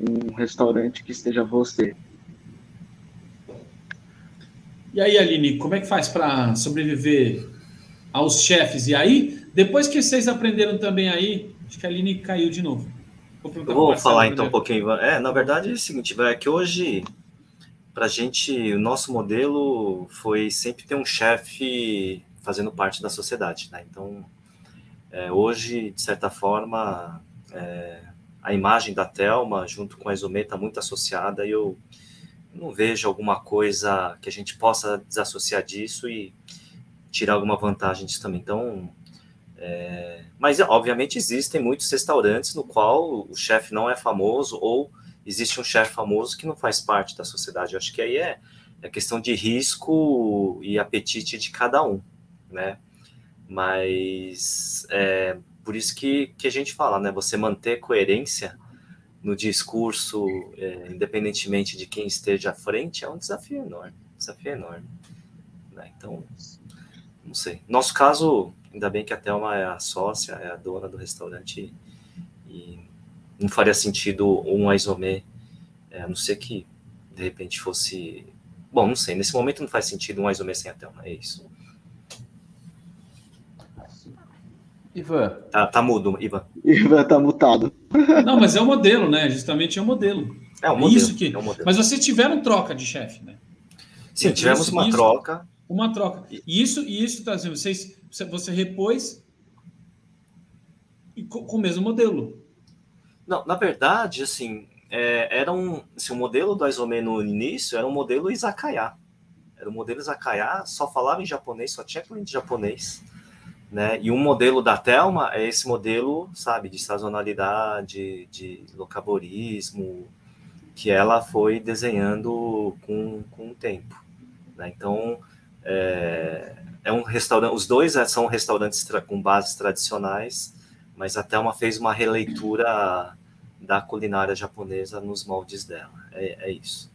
um restaurante que esteja você. E aí, Aline, como é que faz para sobreviver aos chefes? E aí, depois que vocês aprenderam também aí, acho que a Aline caiu de novo. Vou, vou falar então um pouquinho. É, na verdade é o seguinte, é que hoje, para a gente, o nosso modelo foi sempre ter um chefe fazendo parte da sociedade, né? Então, é, hoje, de certa forma, é, a imagem da Telma junto com a Isomê está muito associada e eu não vejo alguma coisa que a gente possa desassociar disso e tirar alguma vantagem disso também. Então, é... mas obviamente existem muitos restaurantes no qual o chefe não é famoso ou existe um chefe famoso que não faz parte da sociedade. Eu acho que aí é, é questão de risco e apetite de cada um, né? Mas é por isso que, que a gente fala, né? Você manter coerência no discurso, é, independentemente de quem esteja à frente, é um desafio enorme. Desafio enorme. Né? Então, não sei. Nosso caso, ainda bem que a Thelma é a sócia, é a dona do restaurante e não faria sentido um isomê, é, a não ser que de repente fosse. Bom, não sei, nesse momento não faz sentido um isomê sem a Thelma, é isso. Ivan. Tá, tá mudo, Ivan. Ivan tá mutado. Não, mas é o modelo, né? Justamente é o modelo. É o modelo. Isso que... É o modelo. Mas vocês tiveram troca de chefe, né? Sim, tivemos uma isso, troca. Uma troca. E isso, e isso tá dizendo, vocês, você repôs com o mesmo modelo. Não, na verdade, assim, é, era um, assim, o modelo do Aizome no início era um modelo izakaya. Era um modelo izakaya, só falava em japonês, só tinha cliente japonês. Né? E um modelo da Telma é esse modelo, sabe, de sazonalidade, de locaborismo, que ela foi desenhando com, com o tempo. Né? Então, é, é, um restaurante, os dois é, são restaurantes com bases tradicionais, mas a Thelma fez uma releitura da culinária japonesa nos moldes dela. É, é isso.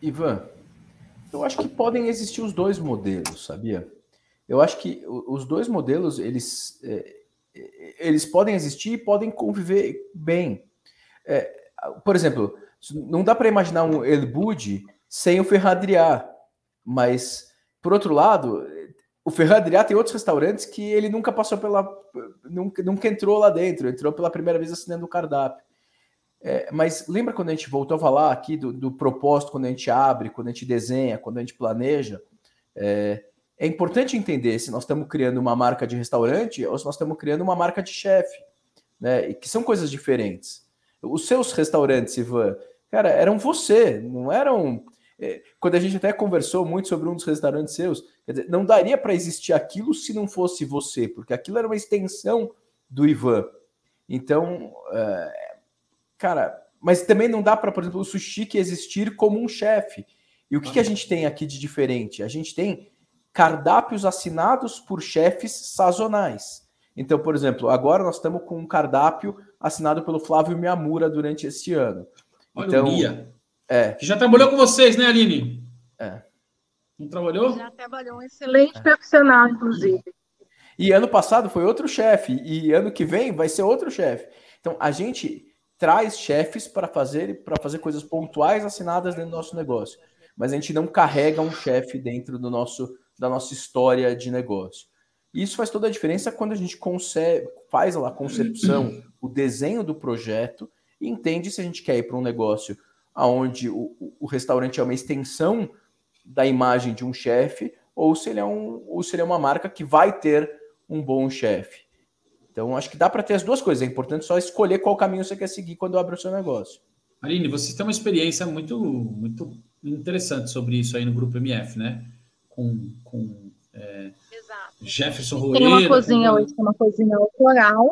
Ivan, eu acho que podem existir os dois modelos, sabia? Eu acho que os dois modelos eles, é, eles podem existir e podem conviver bem. É, por exemplo, não dá para imaginar um El Budi sem o Ferradriá, mas por outro lado, o Ferradriá tem outros restaurantes que ele nunca passou pela. Nunca, nunca entrou lá dentro, entrou pela primeira vez assinando o cardápio. É, mas lembra quando a gente voltou a falar aqui do, do, propósito, quando a gente abre, quando a gente desenha, quando a gente planeja? É, é importante entender se nós estamos criando uma marca de restaurante ou se nós estamos criando uma marca de chefe, né? E que são coisas diferentes. Os seus restaurantes, Ivan, cara, eram você, não eram quando a gente até conversou muito sobre um dos restaurantes seus, quer dizer, não daria para existir aquilo se não fosse você, porque aquilo era uma extensão do Ivan. Então, é, cara, mas também não dá para, por exemplo, o sushi que existir como um chefe. E o que, que a gente tem aqui de diferente? A gente tem cardápios assinados por chefes sazonais. Então, por exemplo, agora nós estamos com um cardápio assinado pelo Flávio Miyamura durante este ano. Olha então, o Mia. É. Que já trabalhou com vocês, né, Aline? É. Não trabalhou? Já trabalhou um excelente é. profissional, inclusive. E ano passado foi outro chefe, e ano que vem vai ser outro chefe. Então a gente traz chefes para fazer para fazer coisas pontuais assinadas dentro do nosso negócio, mas a gente não carrega um chefe dentro do nosso da nossa história de negócio. E isso faz toda a diferença quando a gente consegue, faz a concepção, o desenho do projeto e entende se a gente quer ir para um negócio aonde o, o restaurante é uma extensão da imagem de um chefe, ou se ele é um, ou se ele é uma marca que vai ter um bom chefe. Então, acho que dá para ter as duas coisas. É importante só escolher qual caminho você quer seguir quando abre o seu negócio. Aline, você tem uma experiência muito, muito interessante sobre isso aí no Grupo MF, né? Com, com é, Jefferson Roeira. Tem uma cozinha com... hoje, uma cozinha autoral,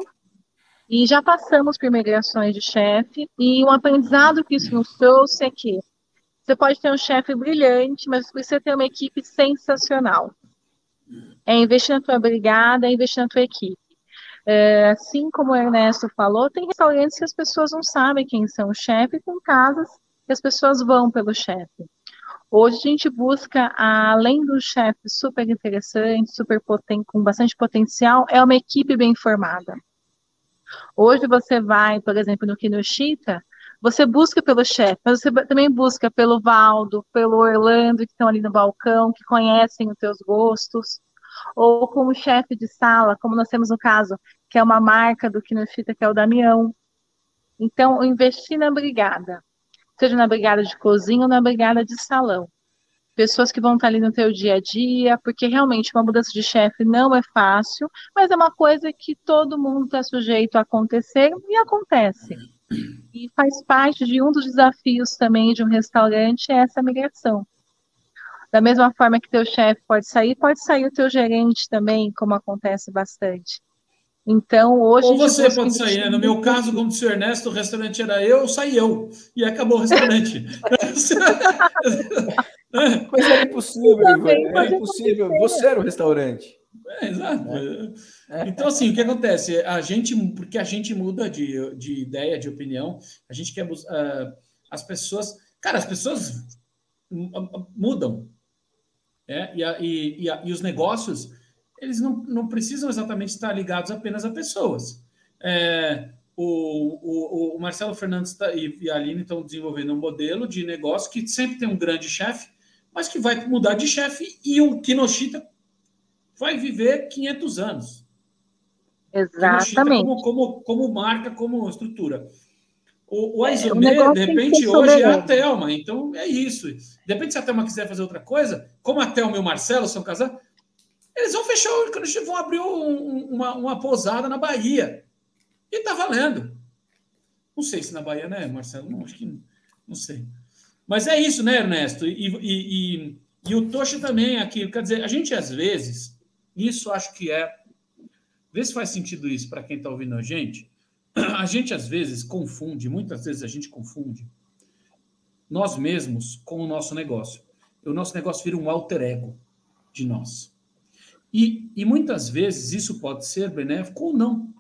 e já passamos por migrações de chefe, e um aprendizado que isso nos trouxe é que você pode ter um chefe brilhante, mas precisa ter uma equipe sensacional. É investir na tua brigada, é investir na tua equipe. É, assim como o Ernesto falou, tem restaurantes que as pessoas não sabem quem são o chefe, tem casas que as pessoas vão pelo chefe. Hoje a gente busca, além do chefe super interessante, super poten com bastante potencial, é uma equipe bem formada. Hoje você vai, por exemplo, no Kinoshita, você busca pelo chefe, mas você também busca pelo Valdo, pelo Orlando, que estão ali no balcão, que conhecem os teus gostos, ou como chefe de sala, como nós temos no caso, que é uma marca do Kinoshita, que é o Damião. Então, investir na brigada, seja na brigada de cozinha ou na brigada de salão. Pessoas que vão estar ali no teu dia a dia, porque realmente uma mudança de chefe não é fácil, mas é uma coisa que todo mundo está sujeito a acontecer e acontece. E faz parte de um dos desafios também de um restaurante é essa migração. Da mesma forma que teu chefe pode sair, pode sair o teu gerente também, como acontece bastante. Então, hoje. Ou você pode sair, né? No meu caso, como disse o Ernesto, o restaurante era eu, saí eu. E acabou o restaurante. Mas era impossível, Ivan. Era impossível. Você era o restaurante. É, exato. É. Então, assim, o que acontece? A gente, porque a gente muda de, de ideia, de opinião, a gente quer. Uh, as pessoas. Cara, as pessoas mudam. É? E, a, e, e, a, e os negócios eles não, não precisam exatamente estar ligados apenas a pessoas. É, o, o, o, Marcelo Fernandes tá, e, a Aline estão desenvolvendo um modelo de negócio que sempre tem um grande chefe, mas que vai mudar de chefe e o Kinoshita vai viver 500 anos. Exatamente. Como, como, como marca, como estrutura. O, o Aizomê, é, de repente, hoje é a Thelma. Então, é isso. De repente, se a Thelma quiser fazer outra coisa, como a Thelma e o Marcelo são casados, eles vão fechar o vão abrir um, uma, uma pousada na Bahia. E tá valendo. Não sei se na Bahia, né, Marcelo? Não, acho que não sei. Mas é isso, né, Ernesto? E, e, e, e o Tocha também aqui. Quer dizer, a gente às vezes, isso acho que é. Vê se faz sentido isso para quem está ouvindo a gente. A gente às vezes confunde, muitas vezes a gente confunde nós mesmos com o nosso negócio. O nosso negócio vira um alter ego de nós. E, e muitas vezes isso pode ser benéfico ou não.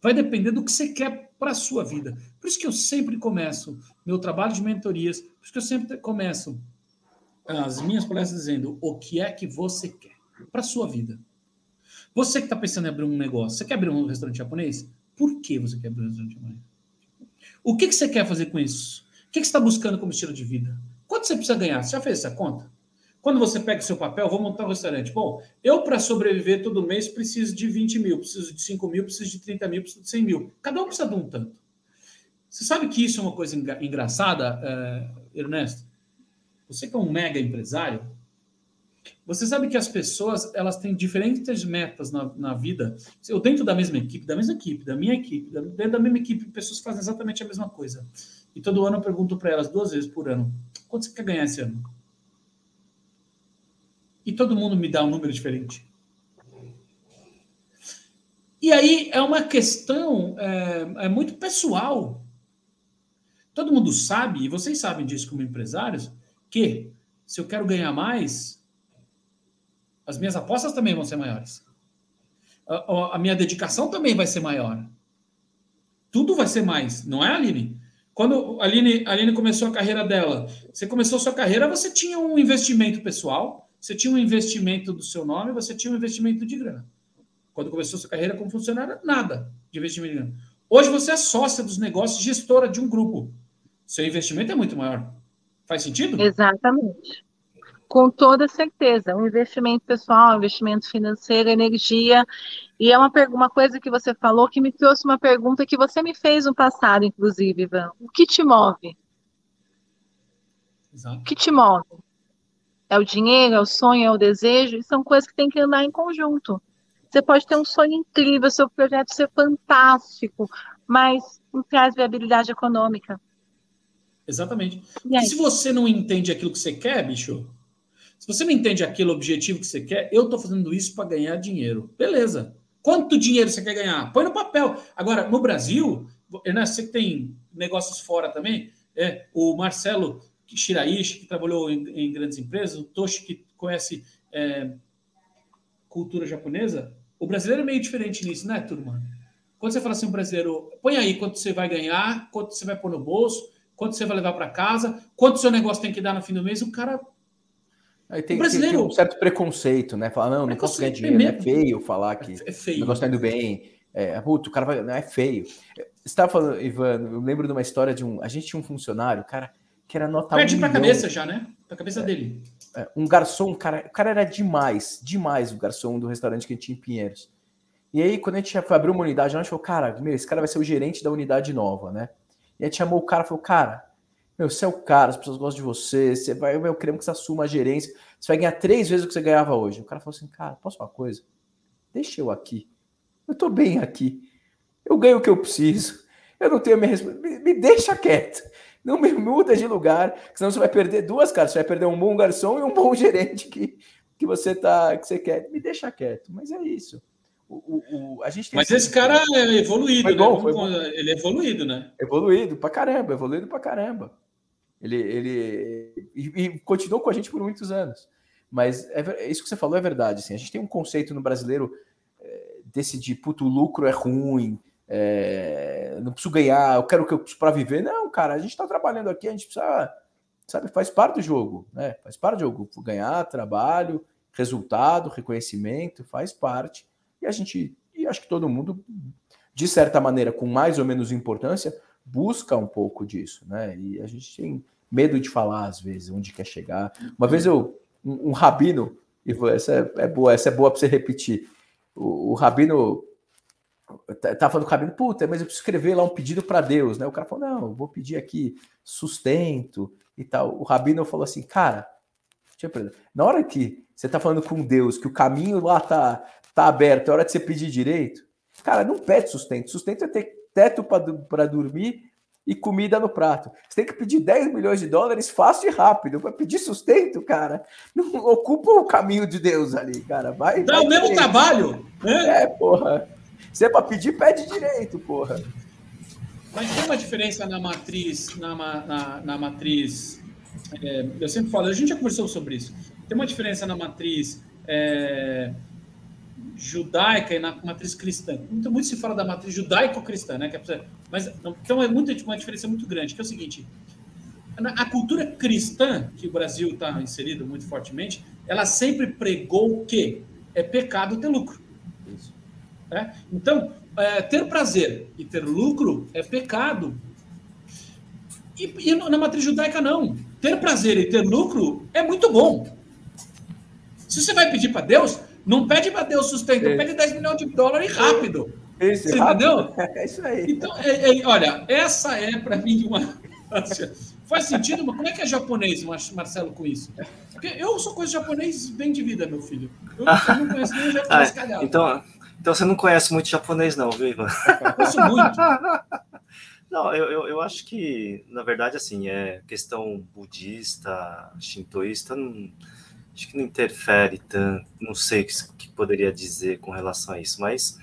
Vai depender do que você quer para a sua vida. Por isso que eu sempre começo meu trabalho de mentorias, por isso que eu sempre começo as minhas palestras dizendo o que é que você quer para a sua vida. Você que está pensando em abrir um negócio, você quer abrir um restaurante japonês? Por que você quer abrir um restaurante japonês? O que, que você quer fazer com isso? O que, que você está buscando como estilo de vida? Quanto você precisa ganhar? Você já fez essa conta? Quando você pega o seu papel, vou montar um restaurante. Bom, eu para sobreviver todo mês preciso de 20 mil, preciso de 5 mil, preciso de 30 mil, preciso de 100 mil. Cada um precisa de um tanto. Você sabe que isso é uma coisa engraçada, uh, Ernesto? Você que é um mega empresário, você sabe que as pessoas elas têm diferentes metas na, na vida. Eu dentro da mesma equipe, da mesma equipe, da minha equipe, dentro da mesma equipe, pessoas fazem exatamente a mesma coisa. E todo ano eu pergunto para elas duas vezes por ano: quanto você quer ganhar esse ano? E todo mundo me dá um número diferente. E aí é uma questão é, é muito pessoal. Todo mundo sabe, e vocês sabem disso como empresários, que se eu quero ganhar mais, as minhas apostas também vão ser maiores. A, a, minha dedicação também vai ser maior. Tudo vai ser mais, não é, Aline? Quando a Aline, a Aline começou a carreira dela, você começou a sua carreira, você tinha um investimento pessoal, você tinha um investimento do seu nome, você tinha um investimento de grana. Quando começou sua carreira como funcionário, nada de investimento de grana. Hoje você é sócia dos negócios, gestora de um grupo. Seu investimento é muito maior. Faz sentido? Exatamente. Com toda certeza. Um investimento pessoal, um investimento financeiro, energia. E é uma, uma coisa que você falou que me trouxe uma pergunta que você me fez no passado, inclusive, Ivan. O que te move? Exato. O que te move? É o dinheiro, é o sonho, é o desejo, e são coisas que têm que andar em conjunto. Você pode ter um sonho incrível, seu projeto ser fantástico, mas não traz viabilidade econômica. Exatamente. E, se você não entende aquilo que você quer, bicho, se você não entende aquele objetivo que você quer, eu estou fazendo isso para ganhar dinheiro. Beleza. Quanto dinheiro você quer ganhar? Põe no papel. Agora, no Brasil, Ernesto, você que tem negócios fora também, é, o Marcelo Shiraishi, que trabalhou em, em, grandes empresas, o Toshi, que conhece é, cultura japonesa, o brasileiro é meio diferente nisso, né, turma? Quando você fala assim, o brasileiro, põe aí quanto você vai ganhar, quanto você vai pôr no bolso, quanto você vai levar para casa, quanto seu negócio tem que dar no fim do mês, o cara. Aí tem, o brasileiro... tem, um certo preconceito, né? Falar, não, não posso ganhar dinheiro, é, é feio falar que é feio. o negócio está indo bem. É, puto, o cara vai. Não, é feio. Você estava falando, Ivan, eu lembro de uma história de um. A gente tinha um funcionário, cara que era nota Perde um pra cabeça já, né? Pra cabeça é, dele. É, um garçom, cara, o cara era demais, demais o garçom do restaurante que a gente tinha em Pinheiros. E aí, quando a gente foi abrir uma unidade, a gente falou, cara, meu, esse cara vai ser o gerente da unidade nova, né? E a gente chamou o cara e falou, cara, Meu, você é o cara, as pessoas gostam de você, você vai, eu queremos que você assuma a gerência, você vai ganhar três vezes o que você ganhava hoje. O cara falou assim, cara, posso uma coisa? Deixa eu aqui. Eu tô bem aqui. Eu ganho o que eu preciso. Eu não tenho a minha me, me deixa quieto. Não me muda de lugar, senão você vai perder duas caras. Você vai perder um bom garçom e um bom gerente que, que você tá, que você quer. Me deixa quieto. Mas é isso. O, o, o a gente Mas esse cara é evoluído, né? bom, bom. Ele é evoluído, né? Evoluído pra caramba, evoluído pra caramba. Ele, ele e, e continuou com a gente por muitos anos. Mas é, isso que você falou é verdade. Assim, a gente tem um conceito no brasileiro é, desse de puto lucro é ruim, é, não preciso ganhar, eu quero o que eu preciso para viver. Não, cara, a gente está trabalhando aqui, a gente precisa, sabe, faz parte do jogo, né? Faz parte do jogo. Ganhar trabalho, resultado, reconhecimento, faz parte. E a gente, e acho que todo mundo, de certa maneira, com mais ou menos importância, busca um pouco disso, né? E a gente tem medo de falar às vezes onde quer chegar. Uma vez eu, um, um rabino, e essa é, é, boa, essa é boa para você repetir. O, o rabino Tava falando com o Rabino, puta, mas eu preciso escrever lá um pedido para Deus, né? O cara falou, não, eu vou pedir aqui sustento e tal. O Rabino falou assim, cara, na hora que você tá falando com Deus, que o caminho lá tá, tá aberto, é hora de você pedir direito, cara, não pede sustento. Sustento é ter teto para dormir e comida no prato. Você tem que pedir 10 milhões de dólares fácil e rápido. Para pedir sustento, cara, não ocupa o caminho de Deus ali, cara. Vai. Dá vai o mesmo trabalho. Né? É, porra. Se é para pedir, pede direito, porra. Mas tem uma diferença na matriz, na, na, na matriz. É, eu sempre falo, a gente já conversou sobre isso. Tem uma diferença na matriz é, judaica e na matriz cristã. Muito, muito se fala da matriz judaico-cristã, né? É, mas então é muito, uma diferença muito grande, que é o seguinte: a cultura cristã que o Brasil está inserido muito fortemente, ela sempre pregou que é pecado ter lucro. Né? Então, é, ter prazer e ter lucro é pecado. E, e, na matriz judaica, não. Ter prazer e ter lucro é muito bom. Se você vai pedir para Deus, não pede para Deus sustento, é. pede 10 milhões de dólares rápido. Esse, você rápido. entendeu? É isso aí. Então, é, é, olha, essa é para mim uma. Faz sentido, mas como é que é japonês, Marcelo, com isso? Porque eu sou coisa japonês bem de vida, meu filho. Eu, não conheço nem japonês ah, calhado. Então, então você não conhece muito japonês, não, viu, Ivan? Conheço muito. Não, eu, eu, eu, acho que, na verdade, assim, é questão budista, shintoísta, não, acho que não interfere tanto, não sei o que, que poderia dizer com relação a isso, mas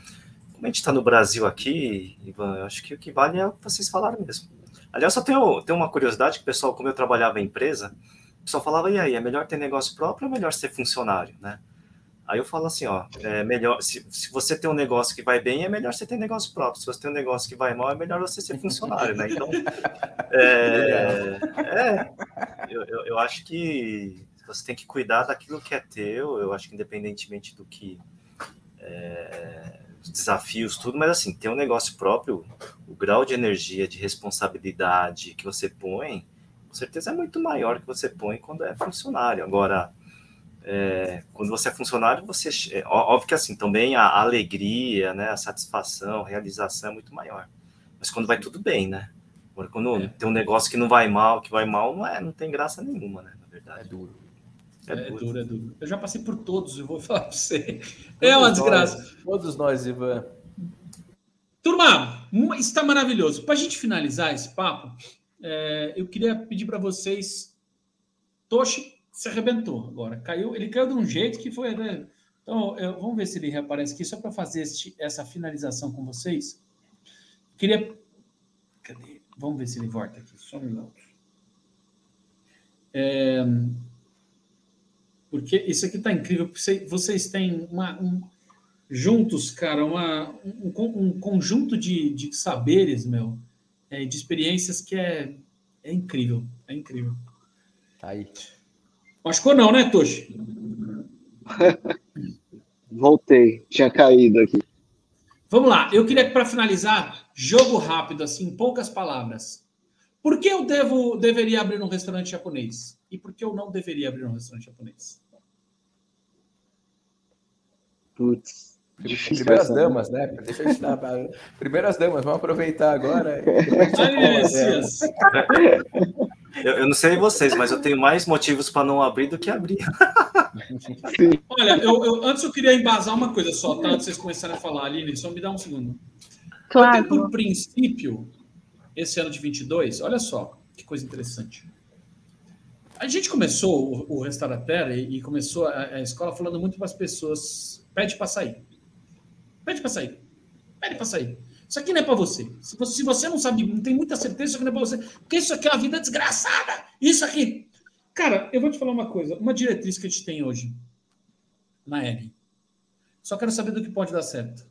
como a gente está no Brasil aqui, Ivan, eu acho que o que vale é vocês falaram mesmo. Aliás, só tenho, tenho uma curiosidade, que o pessoal, como eu trabalhava em empresa, o pessoal falava, e aí, é melhor ter negócio próprio ou é melhor ser funcionário, né? Aí eu falo assim, ó, é melhor, se, se você tem um negócio que vai bem, é melhor você ter negócio próprio. Se você tem um negócio que vai mal, é melhor você ser funcionário, né? Então, é, é eu, eu, eu, acho que você tem que cuidar daquilo que é teu, eu acho que independentemente do que é, desafios, tudo, mas assim, ter um negócio próprio, o grau de energia, de responsabilidade que você põe, com certeza é muito maior que você põe quando é funcionário. Agora, é, quando você é funcionário, você é, óbvio que assim também a, alegria, né, a satisfação, a realização é muito maior. Mas quando vai tudo bem, né? Agora, quando é. tem um negócio que não vai mal, que vai mal, não é, não tem graça nenhuma, né? Na verdade, é duro. É, é duro. é duro, Eu já passei por todos, eu vou falar para você. Todos é uma desgraça. Nós, todos nós, Ivan. Turma, está maravilhoso. Para a gente finalizar esse papo, é, eu queria pedir para vocês, Toshi, se arrebentou agora. Caiu, ele caiu de um jeito que foi. Né? Então, eu, vamos ver se ele reaparece aqui, só para fazer este, essa finalização com vocês. Queria. Cadê? Vamos ver se ele volta aqui, só um minuto. É, porque isso aqui está incrível. Vocês têm uma, um, juntos, cara, uma, um, um conjunto de, de saberes, meu, é, de experiências que é, é incrível. É incrível. Tá aí. Machucou não, né, Toshi? Voltei, tinha caído aqui. Vamos lá, eu queria para finalizar, jogo rápido, assim, em poucas palavras. Por que eu devo, deveria abrir um restaurante japonês? E por que eu não deveria abrir um restaurante japonês? Putz. Primeiras damas, né? Deixa eu. Primeiras damas, vamos aproveitar agora. Eu, eu, não sei vocês, mas eu tenho mais motivos para não abrir do que abrir. Olha, eu, eu, antes eu queria embasar uma coisa só, tá? Antes de vocês começarem a falar, Aline, só me dá um segundo. Claro. Eu tenho por princípio, esse ano de 22, olha só que coisa interessante. A gente começou o, o e, e começou a, a, escola falando muito para as pessoas: pede para sair. Pede para sair. Pede para sair. Isso aqui não é para você. Se, você. não sabe, não tem muita certeza, isso aqui não é para você. Porque isso aqui é uma vida desgraçada. Isso aqui. Cara, eu vou te falar uma coisa. Uma diretriz que a gente tem hoje na L. Só quero saber do que pode dar certo.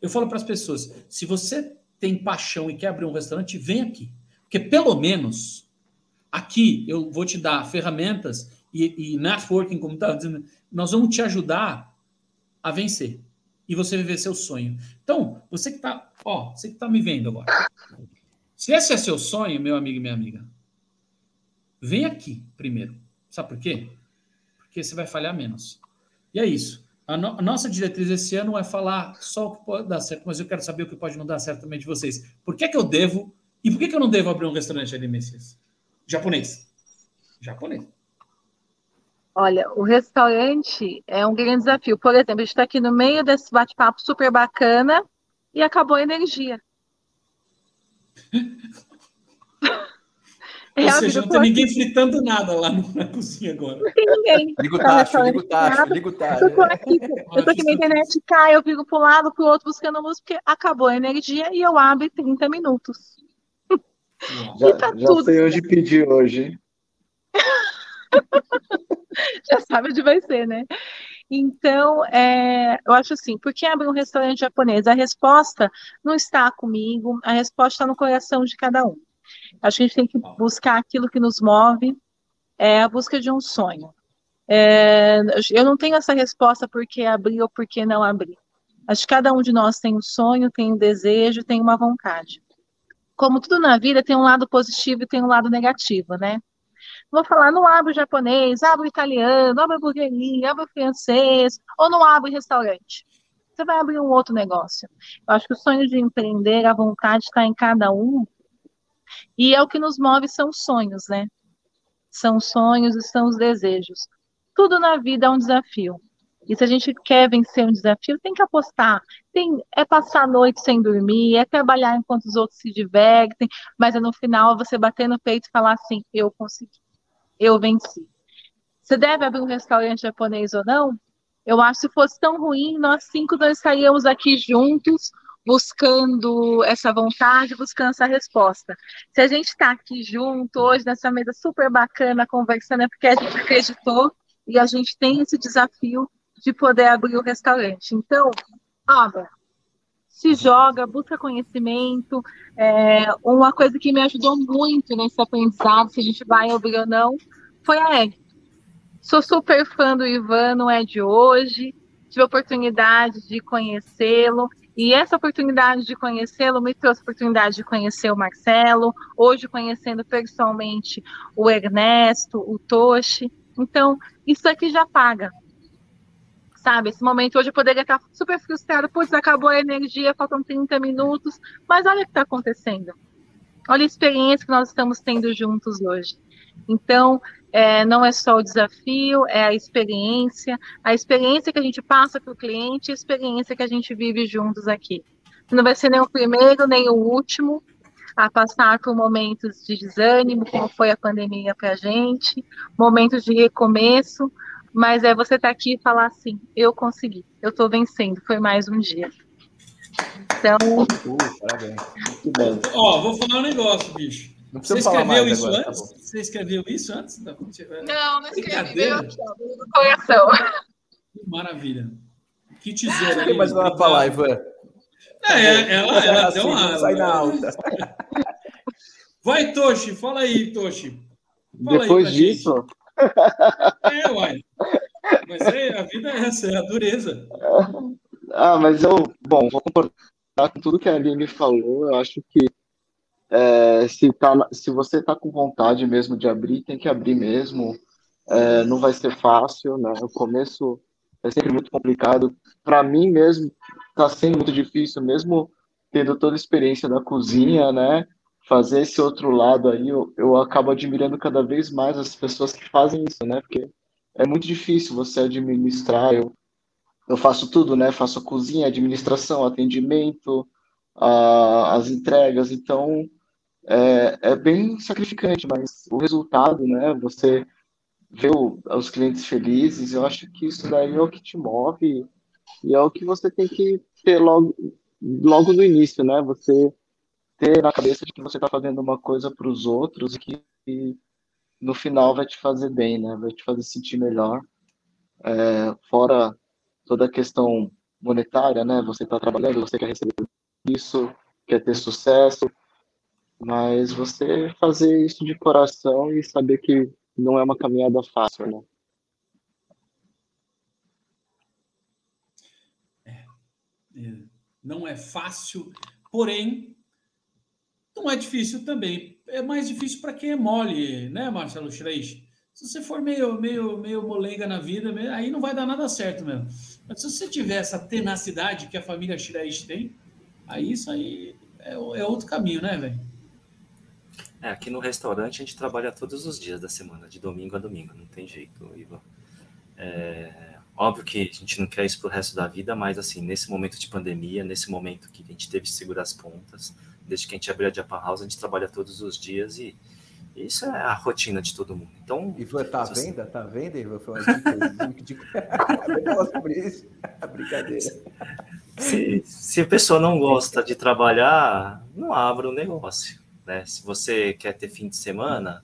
Eu falo para as pessoas: se você tem paixão e quer abrir um restaurante, vem aqui. Porque pelo menos aqui eu vou te dar ferramentas e, e networking, como estava dizendo, nós vamos te ajudar a vencer e você viver seu sonho. Então, você que está, ó, você que está me vendo agora. Se esse é seu sonho, meu amigo e minha amiga, vem aqui primeiro. Sabe por quê? Porque você vai falhar menos. E é isso. A, no, a, nossa diretriz esse ano é falar só o que pode dar certo, mas eu quero saber o que pode não dar certo também de vocês. Por que, que eu devo e por que, que eu não devo abrir um restaurante ali, Messias? Japonês. Japonês. Olha, o restaurante é um grande desafio. Por exemplo, a gente está aqui no meio desse bate-papo super bacana e acabou a energia. É Ou seja, não tem ninguém fritando nada lá na cozinha agora. Não tem ninguém. Liga o tacho, liga o tacho, liga o tacho. Eu tô aqui, eu tô aqui na internet, cai, eu fico pro lado, pro outro buscando luz, porque acabou a energia e eu abro em 30 minutos. Já, tá já tudo. sei onde pedir hoje. já sabe onde vai ser, né? Então, é, eu acho assim, por que abrir um restaurante japonês? A resposta não está comigo, a resposta está no coração de cada um. Acho que a gente tem que buscar aquilo que nos move, é a busca de um sonho. É, eu não tenho essa resposta por que abrir ou por que não abrir. Acho que cada um de nós tem um sonho, tem um desejo, tem uma vontade. Como tudo na vida, tem um lado positivo e tem um lado negativo, né? Vou falar, não abre o japonês, abre o italiano, abre a burgueria, abre o francês, ou não abre restaurante. Você vai abrir um outro negócio. Eu acho que o sonho de empreender, a vontade está em cada um, e é o que nos move são sonhos, né? São sonhos e são os desejos. Tudo na vida é um desafio. E se a gente quer vencer um desafio, tem que apostar. Tem, é passar a noite sem dormir, é trabalhar enquanto os outros se divertem, mas é no final você bater no peito e falar assim: eu consegui, eu venci. Você deve abrir um restaurante japonês ou não? Eu acho que se fosse tão ruim, nós cinco não estaríamos aqui juntos, buscando essa vontade, buscando essa resposta. Se a gente está aqui junto hoje nessa mesa super bacana conversando é porque a gente acreditou e a gente tem esse desafio de poder abrir o restaurante. Então, abra, se joga, busca conhecimento. É, uma coisa que me ajudou muito nesse aprendizado, se a gente vai abrir ou não, foi a Egg. Sou super fã do Ivan, não é de hoje. Tive a oportunidade de conhecê-lo. E essa oportunidade de conhecê-lo me trouxe a oportunidade de conhecer o Marcelo, hoje conhecendo pessoalmente o Ernesto, o Toshi. Então, isso aqui já paga. Sabe, esse momento hoje eu poderia estar super frustrado, putz, acabou a energia, faltam 30 minutos, mas olha o que está acontecendo. Olha a experiência que nós estamos tendo juntos hoje. Então, é, não é só o desafio, é a experiência, a experiência que a gente passa para o cliente, a experiência que a gente vive juntos aqui. Não vai ser nem o primeiro, nem o último a passar por momentos de desânimo, como foi a pandemia para a gente, momentos de recomeço, mas é você estar tá aqui e falar assim: eu consegui, eu estou vencendo, foi mais um dia. Então. Uh, parabéns. Muito bom. Ó, vou falar um negócio, bicho. Não Você escreveu isso agora, tá antes? Tá Você escreveu isso antes? Não, não escrevi. Do coração. Maravilha. Que tesoura. Tem mais uma falar, Ivan. É, é, ela, ela deu uma. Sai na alta. Vai, Toshi, fala aí, Toshi. Fala Depois aí disso. É, uai. A vida é essa, é a dureza. Ah, mas eu, bom, vou concordar com tudo que a Aline falou. Eu acho que é, se, tá, se você está com vontade mesmo de abrir, tem que abrir mesmo. É, não vai ser fácil, né? O começo é sempre muito complicado. Para mim mesmo está sendo muito difícil, mesmo tendo toda a experiência da cozinha, né? fazer esse outro lado aí, eu, eu acabo admirando cada vez mais as pessoas que fazem isso, né? Porque é muito difícil você administrar. Eu, eu faço tudo, né? Faço a cozinha, administração, atendimento, a, as entregas. Então, é, é bem sacrificante, mas o resultado, né? Você vê o, os clientes felizes, eu acho que isso daí é o que te move e é o que você tem que ter logo, logo no início, né? Você ter na cabeça de que você está fazendo uma coisa para os outros e que no final vai te fazer bem, né? Vai te fazer sentir melhor. É, fora toda a questão monetária, né? Você está trabalhando, você quer receber isso, quer ter sucesso, mas você fazer isso de coração e saber que não é uma caminhada fácil, né? É, é, não é fácil, porém não é difícil também. É mais difícil para quem é mole, né, Marcelo Schreich? Se você for meio, meio, meio molenga na vida, aí não vai dar nada certo mesmo. Mas se você tiver essa tenacidade que a família Schreich tem, aí isso aí é, é outro caminho, né, velho? É, aqui no restaurante a gente trabalha todos os dias da semana, de domingo a domingo, não tem jeito, Ivan. É, óbvio que a gente não quer isso pro resto da vida, mas assim, nesse momento de pandemia, nesse momento que a gente teve que segurar as pontas, desde que a gente abriu a Japan House, a gente trabalha todos os dias e isso é a rotina de todo mundo. Então, Ivan, tá à venda? Tá à venda, Ivan? Foi uma dica. sobre isso. Brincadeira. Se, se a pessoa não gosta de trabalhar, não abra o um negócio. Né? Se você quer ter fim de semana,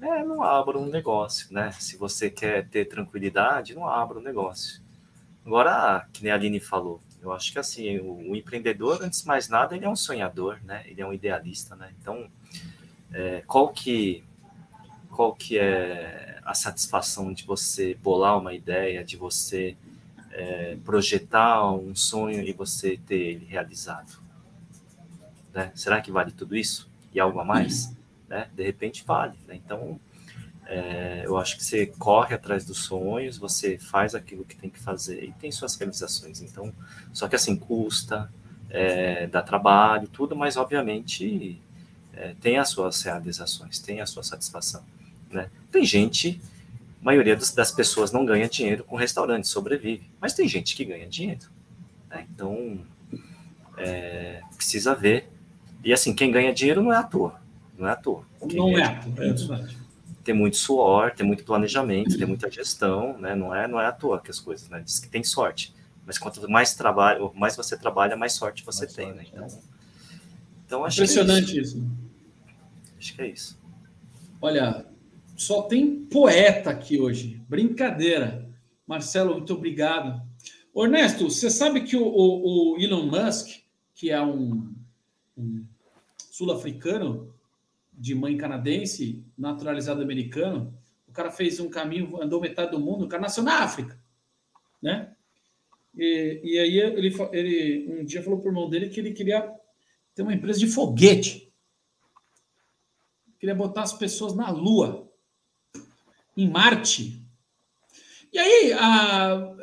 é, não abra um negócio. Né? Se você quer ter tranquilidade, não abra um negócio. Agora, que nem a Aline falou, eu acho que assim, o, o, empreendedor, antes de mais nada, ele é um sonhador, né? Ele é um idealista, né? Então, é, qual que qual que é a satisfação de você bolar uma ideia, de você é, projetar um sonho e você ter ele realizado? Né? Será que vale tudo isso? E algo a mais? Né? De repente vale. Né? Então, é, eu acho que você corre atrás dos sonhos, você faz aquilo que tem que fazer e tem suas realizações. Então, só que assim, custa, é, dá trabalho, tudo, mas obviamente é, tem as suas realizações, tem a sua satisfação. Né? Tem gente, a maioria das pessoas não ganha dinheiro com restaurante, sobrevive, mas tem gente que ganha dinheiro. Né? Então, é, precisa ver. E assim, quem ganha dinheiro não é à toa. Não é à toa. Quem não é é verdade tem muito suor, tem muito planejamento, tem muita gestão, né? Não é, não é à toa que as coisas, né? Diz que tem sorte. Mas quanto mais trabalho, mais você trabalha, mais sorte você mais tem, sorte, né? Então, então acho Impressionante que é isso. isso. Acho que é isso. Olha, só tem poeta aqui hoje. Brincadeira. Marcelo, muito obrigado. Ernesto, você sabe que o, o, o Elon Musk, que é um, um sul-africano, de mãe canadense, naturalizado americano, o cara fez um caminho, andou metade do mundo, o cara nasceu na África, né? E, e aí ele, ele um dia falou para o irmão dele que ele queria ter uma empresa de foguete. Queria botar as pessoas na Lua, em Marte. E aí, a,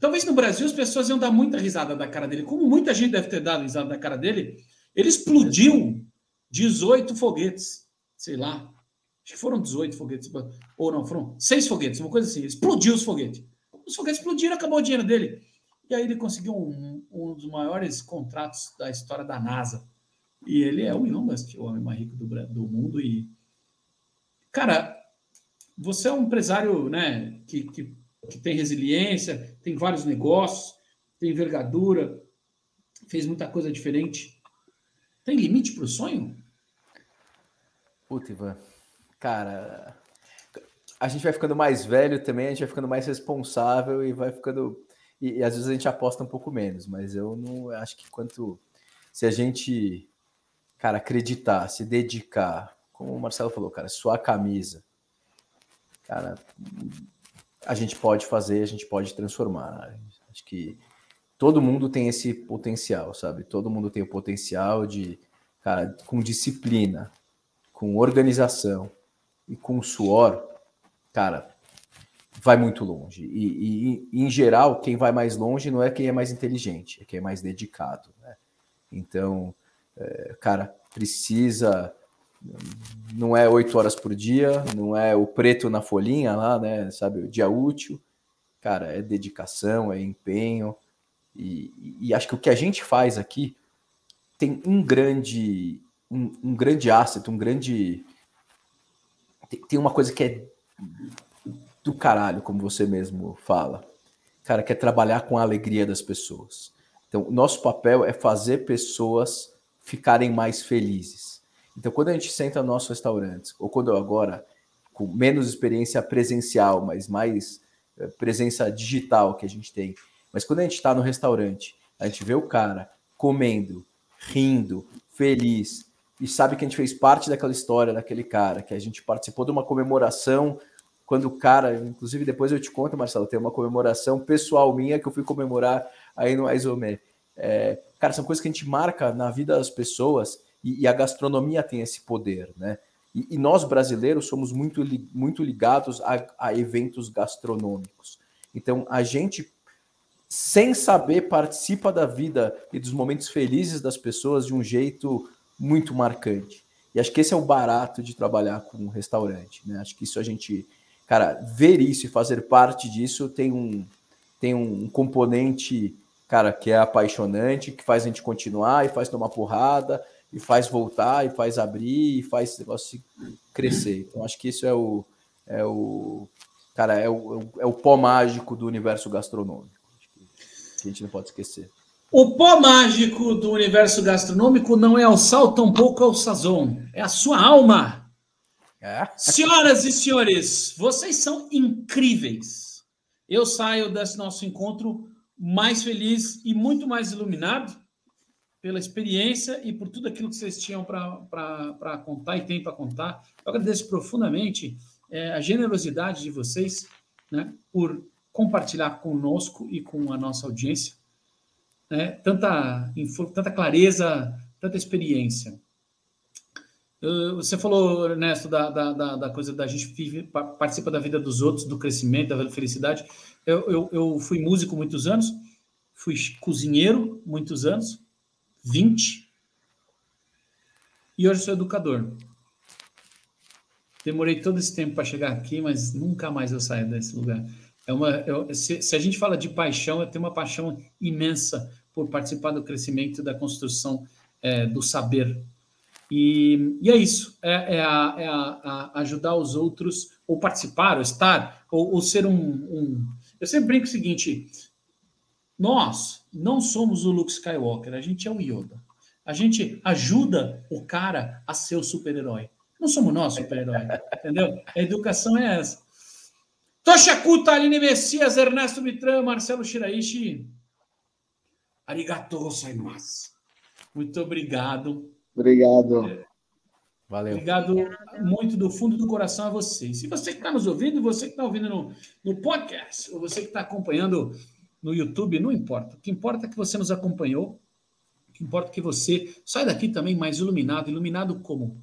talvez no Brasil as pessoas iam dar muita risada da cara dele, como muita gente deve ter dado risada da cara dele. Ele explodiu 18 foguetes, sei lá. Acho que foram 18 foguetes, ou não, foram seis foguetes, uma coisa assim. Explodiu os foguetes. Os foguetes explodiram, acabou o dinheiro dele. E aí ele conseguiu um, um dos maiores contratos da história da NASA. E ele é o Elon Musk, o homem mais rico do, do mundo. E, cara, você é um empresário né, que, que, que tem resiliência, tem vários negócios, tem envergadura, fez muita coisa diferente. Tem limite para o sonho? Puta, Ivan. Cara, a gente vai ficando mais velho também, a gente vai ficando mais responsável e vai ficando. E, e, às vezes a gente aposta um pouco menos, mas eu não acho que quanto. Se a gente, cara, acreditar, se dedicar, como o Marcelo falou, cara, sua camisa, cara, a gente pode fazer, a gente pode transformar. Acho que todo mundo tem esse potencial, sabe? Todo mundo tem o potencial de, cara, com disciplina, com organização e com suor, cara, vai muito longe. E, e, em geral, quem vai mais longe não é quem é mais inteligente, é quem é mais dedicado. Né? Então, é, cara, precisa. Não é oito horas por dia, não é o preto na folhinha lá, né? Sabe, o dia útil. Cara, é dedicação, é empenho. E, e acho que o que a gente faz aqui tem um grande, um, um grande asset, um grande. Tem, tem uma coisa que é do caralho, como você mesmo fala. Cara, que é trabalhar com a alegria das pessoas. Então, nosso papel é fazer pessoas ficarem mais felizes. Então, quando a gente senta nos nossos restaurantes, ou quando eu agora, com menos experiência presencial, mas mais eh, presença digital que a gente tem, mas quando a gente está no restaurante, a gente vê o cara comendo, rindo, feliz, e sabe que a gente fez parte daquela história daquele cara, que a gente participou de uma comemoração quando o cara, inclusive depois eu te conto, Marcelo, tem uma comemoração pessoal minha que eu fui comemorar aí no Aizomé. É, cara, são coisas que a gente marca na vida das pessoas e, e a gastronomia tem esse poder, né? E, e nós brasileiros somos muito, muito ligados a, a eventos gastronômicos. Então a gente, sem saber, participa da vida e dos momentos felizes das pessoas de um jeito muito marcante. E acho que esse é o barato de trabalhar com um restaurante, né? Acho que isso a gente cara, ver isso e fazer parte disso tem um, tem um componente, cara, que é apaixonante, que faz a gente continuar e faz tomar porrada, e faz voltar, e faz abrir, e faz esse negócio crescer. Então, acho que isso é o, é o cara, é o, é o pó mágico do universo gastronômico. Que a gente não pode esquecer. O pó mágico do universo gastronômico não é o sal, tampouco é o sazon. É a sua alma. É. Senhoras e senhores, vocês são incríveis. Eu saio desse nosso encontro mais feliz e muito mais iluminado pela experiência e por tudo aquilo que vocês tinham para contar e tem para contar. Eu agradeço profundamente é, a generosidade de vocês né, por compartilhar conosco e com a nossa audiência né, tanta, tanta clareza, tanta experiência. Você falou, Ernesto, da, da, da, coisa da gente vive, participa da vida dos outros, do crescimento, da felicidade. Eu, eu, eu, fui músico muitos anos, fui cozinheiro muitos anos, 20, e hoje sou educador. Demorei todo esse tempo para chegar aqui, mas nunca mais eu saio desse lugar. É uma, eu, se, se, a gente fala de paixão, eu tenho uma paixão imensa por participar do crescimento, da construção é, do saber e, e é isso, é, é, a, é a, a ajudar os outros, ou participar, ou estar, ou, ou ser um, um, Eu sempre brinco o seguinte: nós não somos o Luke Skywalker, a gente é o Yoda. A gente ajuda o cara a ser o super-herói. Não somos nós super-herói, entendeu? A educação é essa. Toshakuta, Aline Messias, Ernesto Mitran, Marcelo Shiraishi. Arigatou gozaimasu. Muito obrigado. Obrigado. Valeu. Obrigado muito do fundo do coração a vocês. E você que está nos ouvindo, você que está ouvindo no, no podcast, ou você que está acompanhando no YouTube, não importa. O que importa é que você nos acompanhou. O que importa é que você sai daqui também mais iluminado. Iluminado como?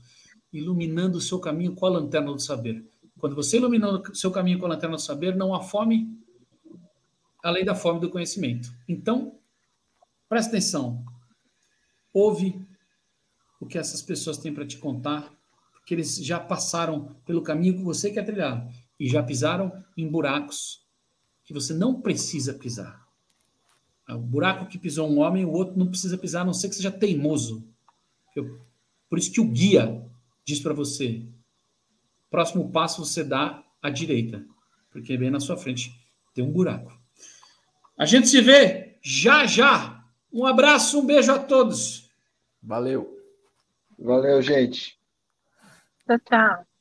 Iluminando o seu caminho com a lanterna do saber. Quando você ilumina o seu caminho com a lanterna do saber, não há fome além da fome do conhecimento. Então, presta atenção. Ouve o que essas pessoas têm para te contar, porque eles já passaram pelo caminho que você quer trilhar e já pisaram em buracos que você não precisa pisar. O buraco que pisou um homem, o outro não precisa pisar, a não ser que seja teimoso. Por isso que o guia diz para você: próximo passo você dá à direita, porque bem na sua frente tem um buraco. A gente se vê já já. Um abraço, um beijo a todos. Valeu. Valeu, gente. Tchau, tchau.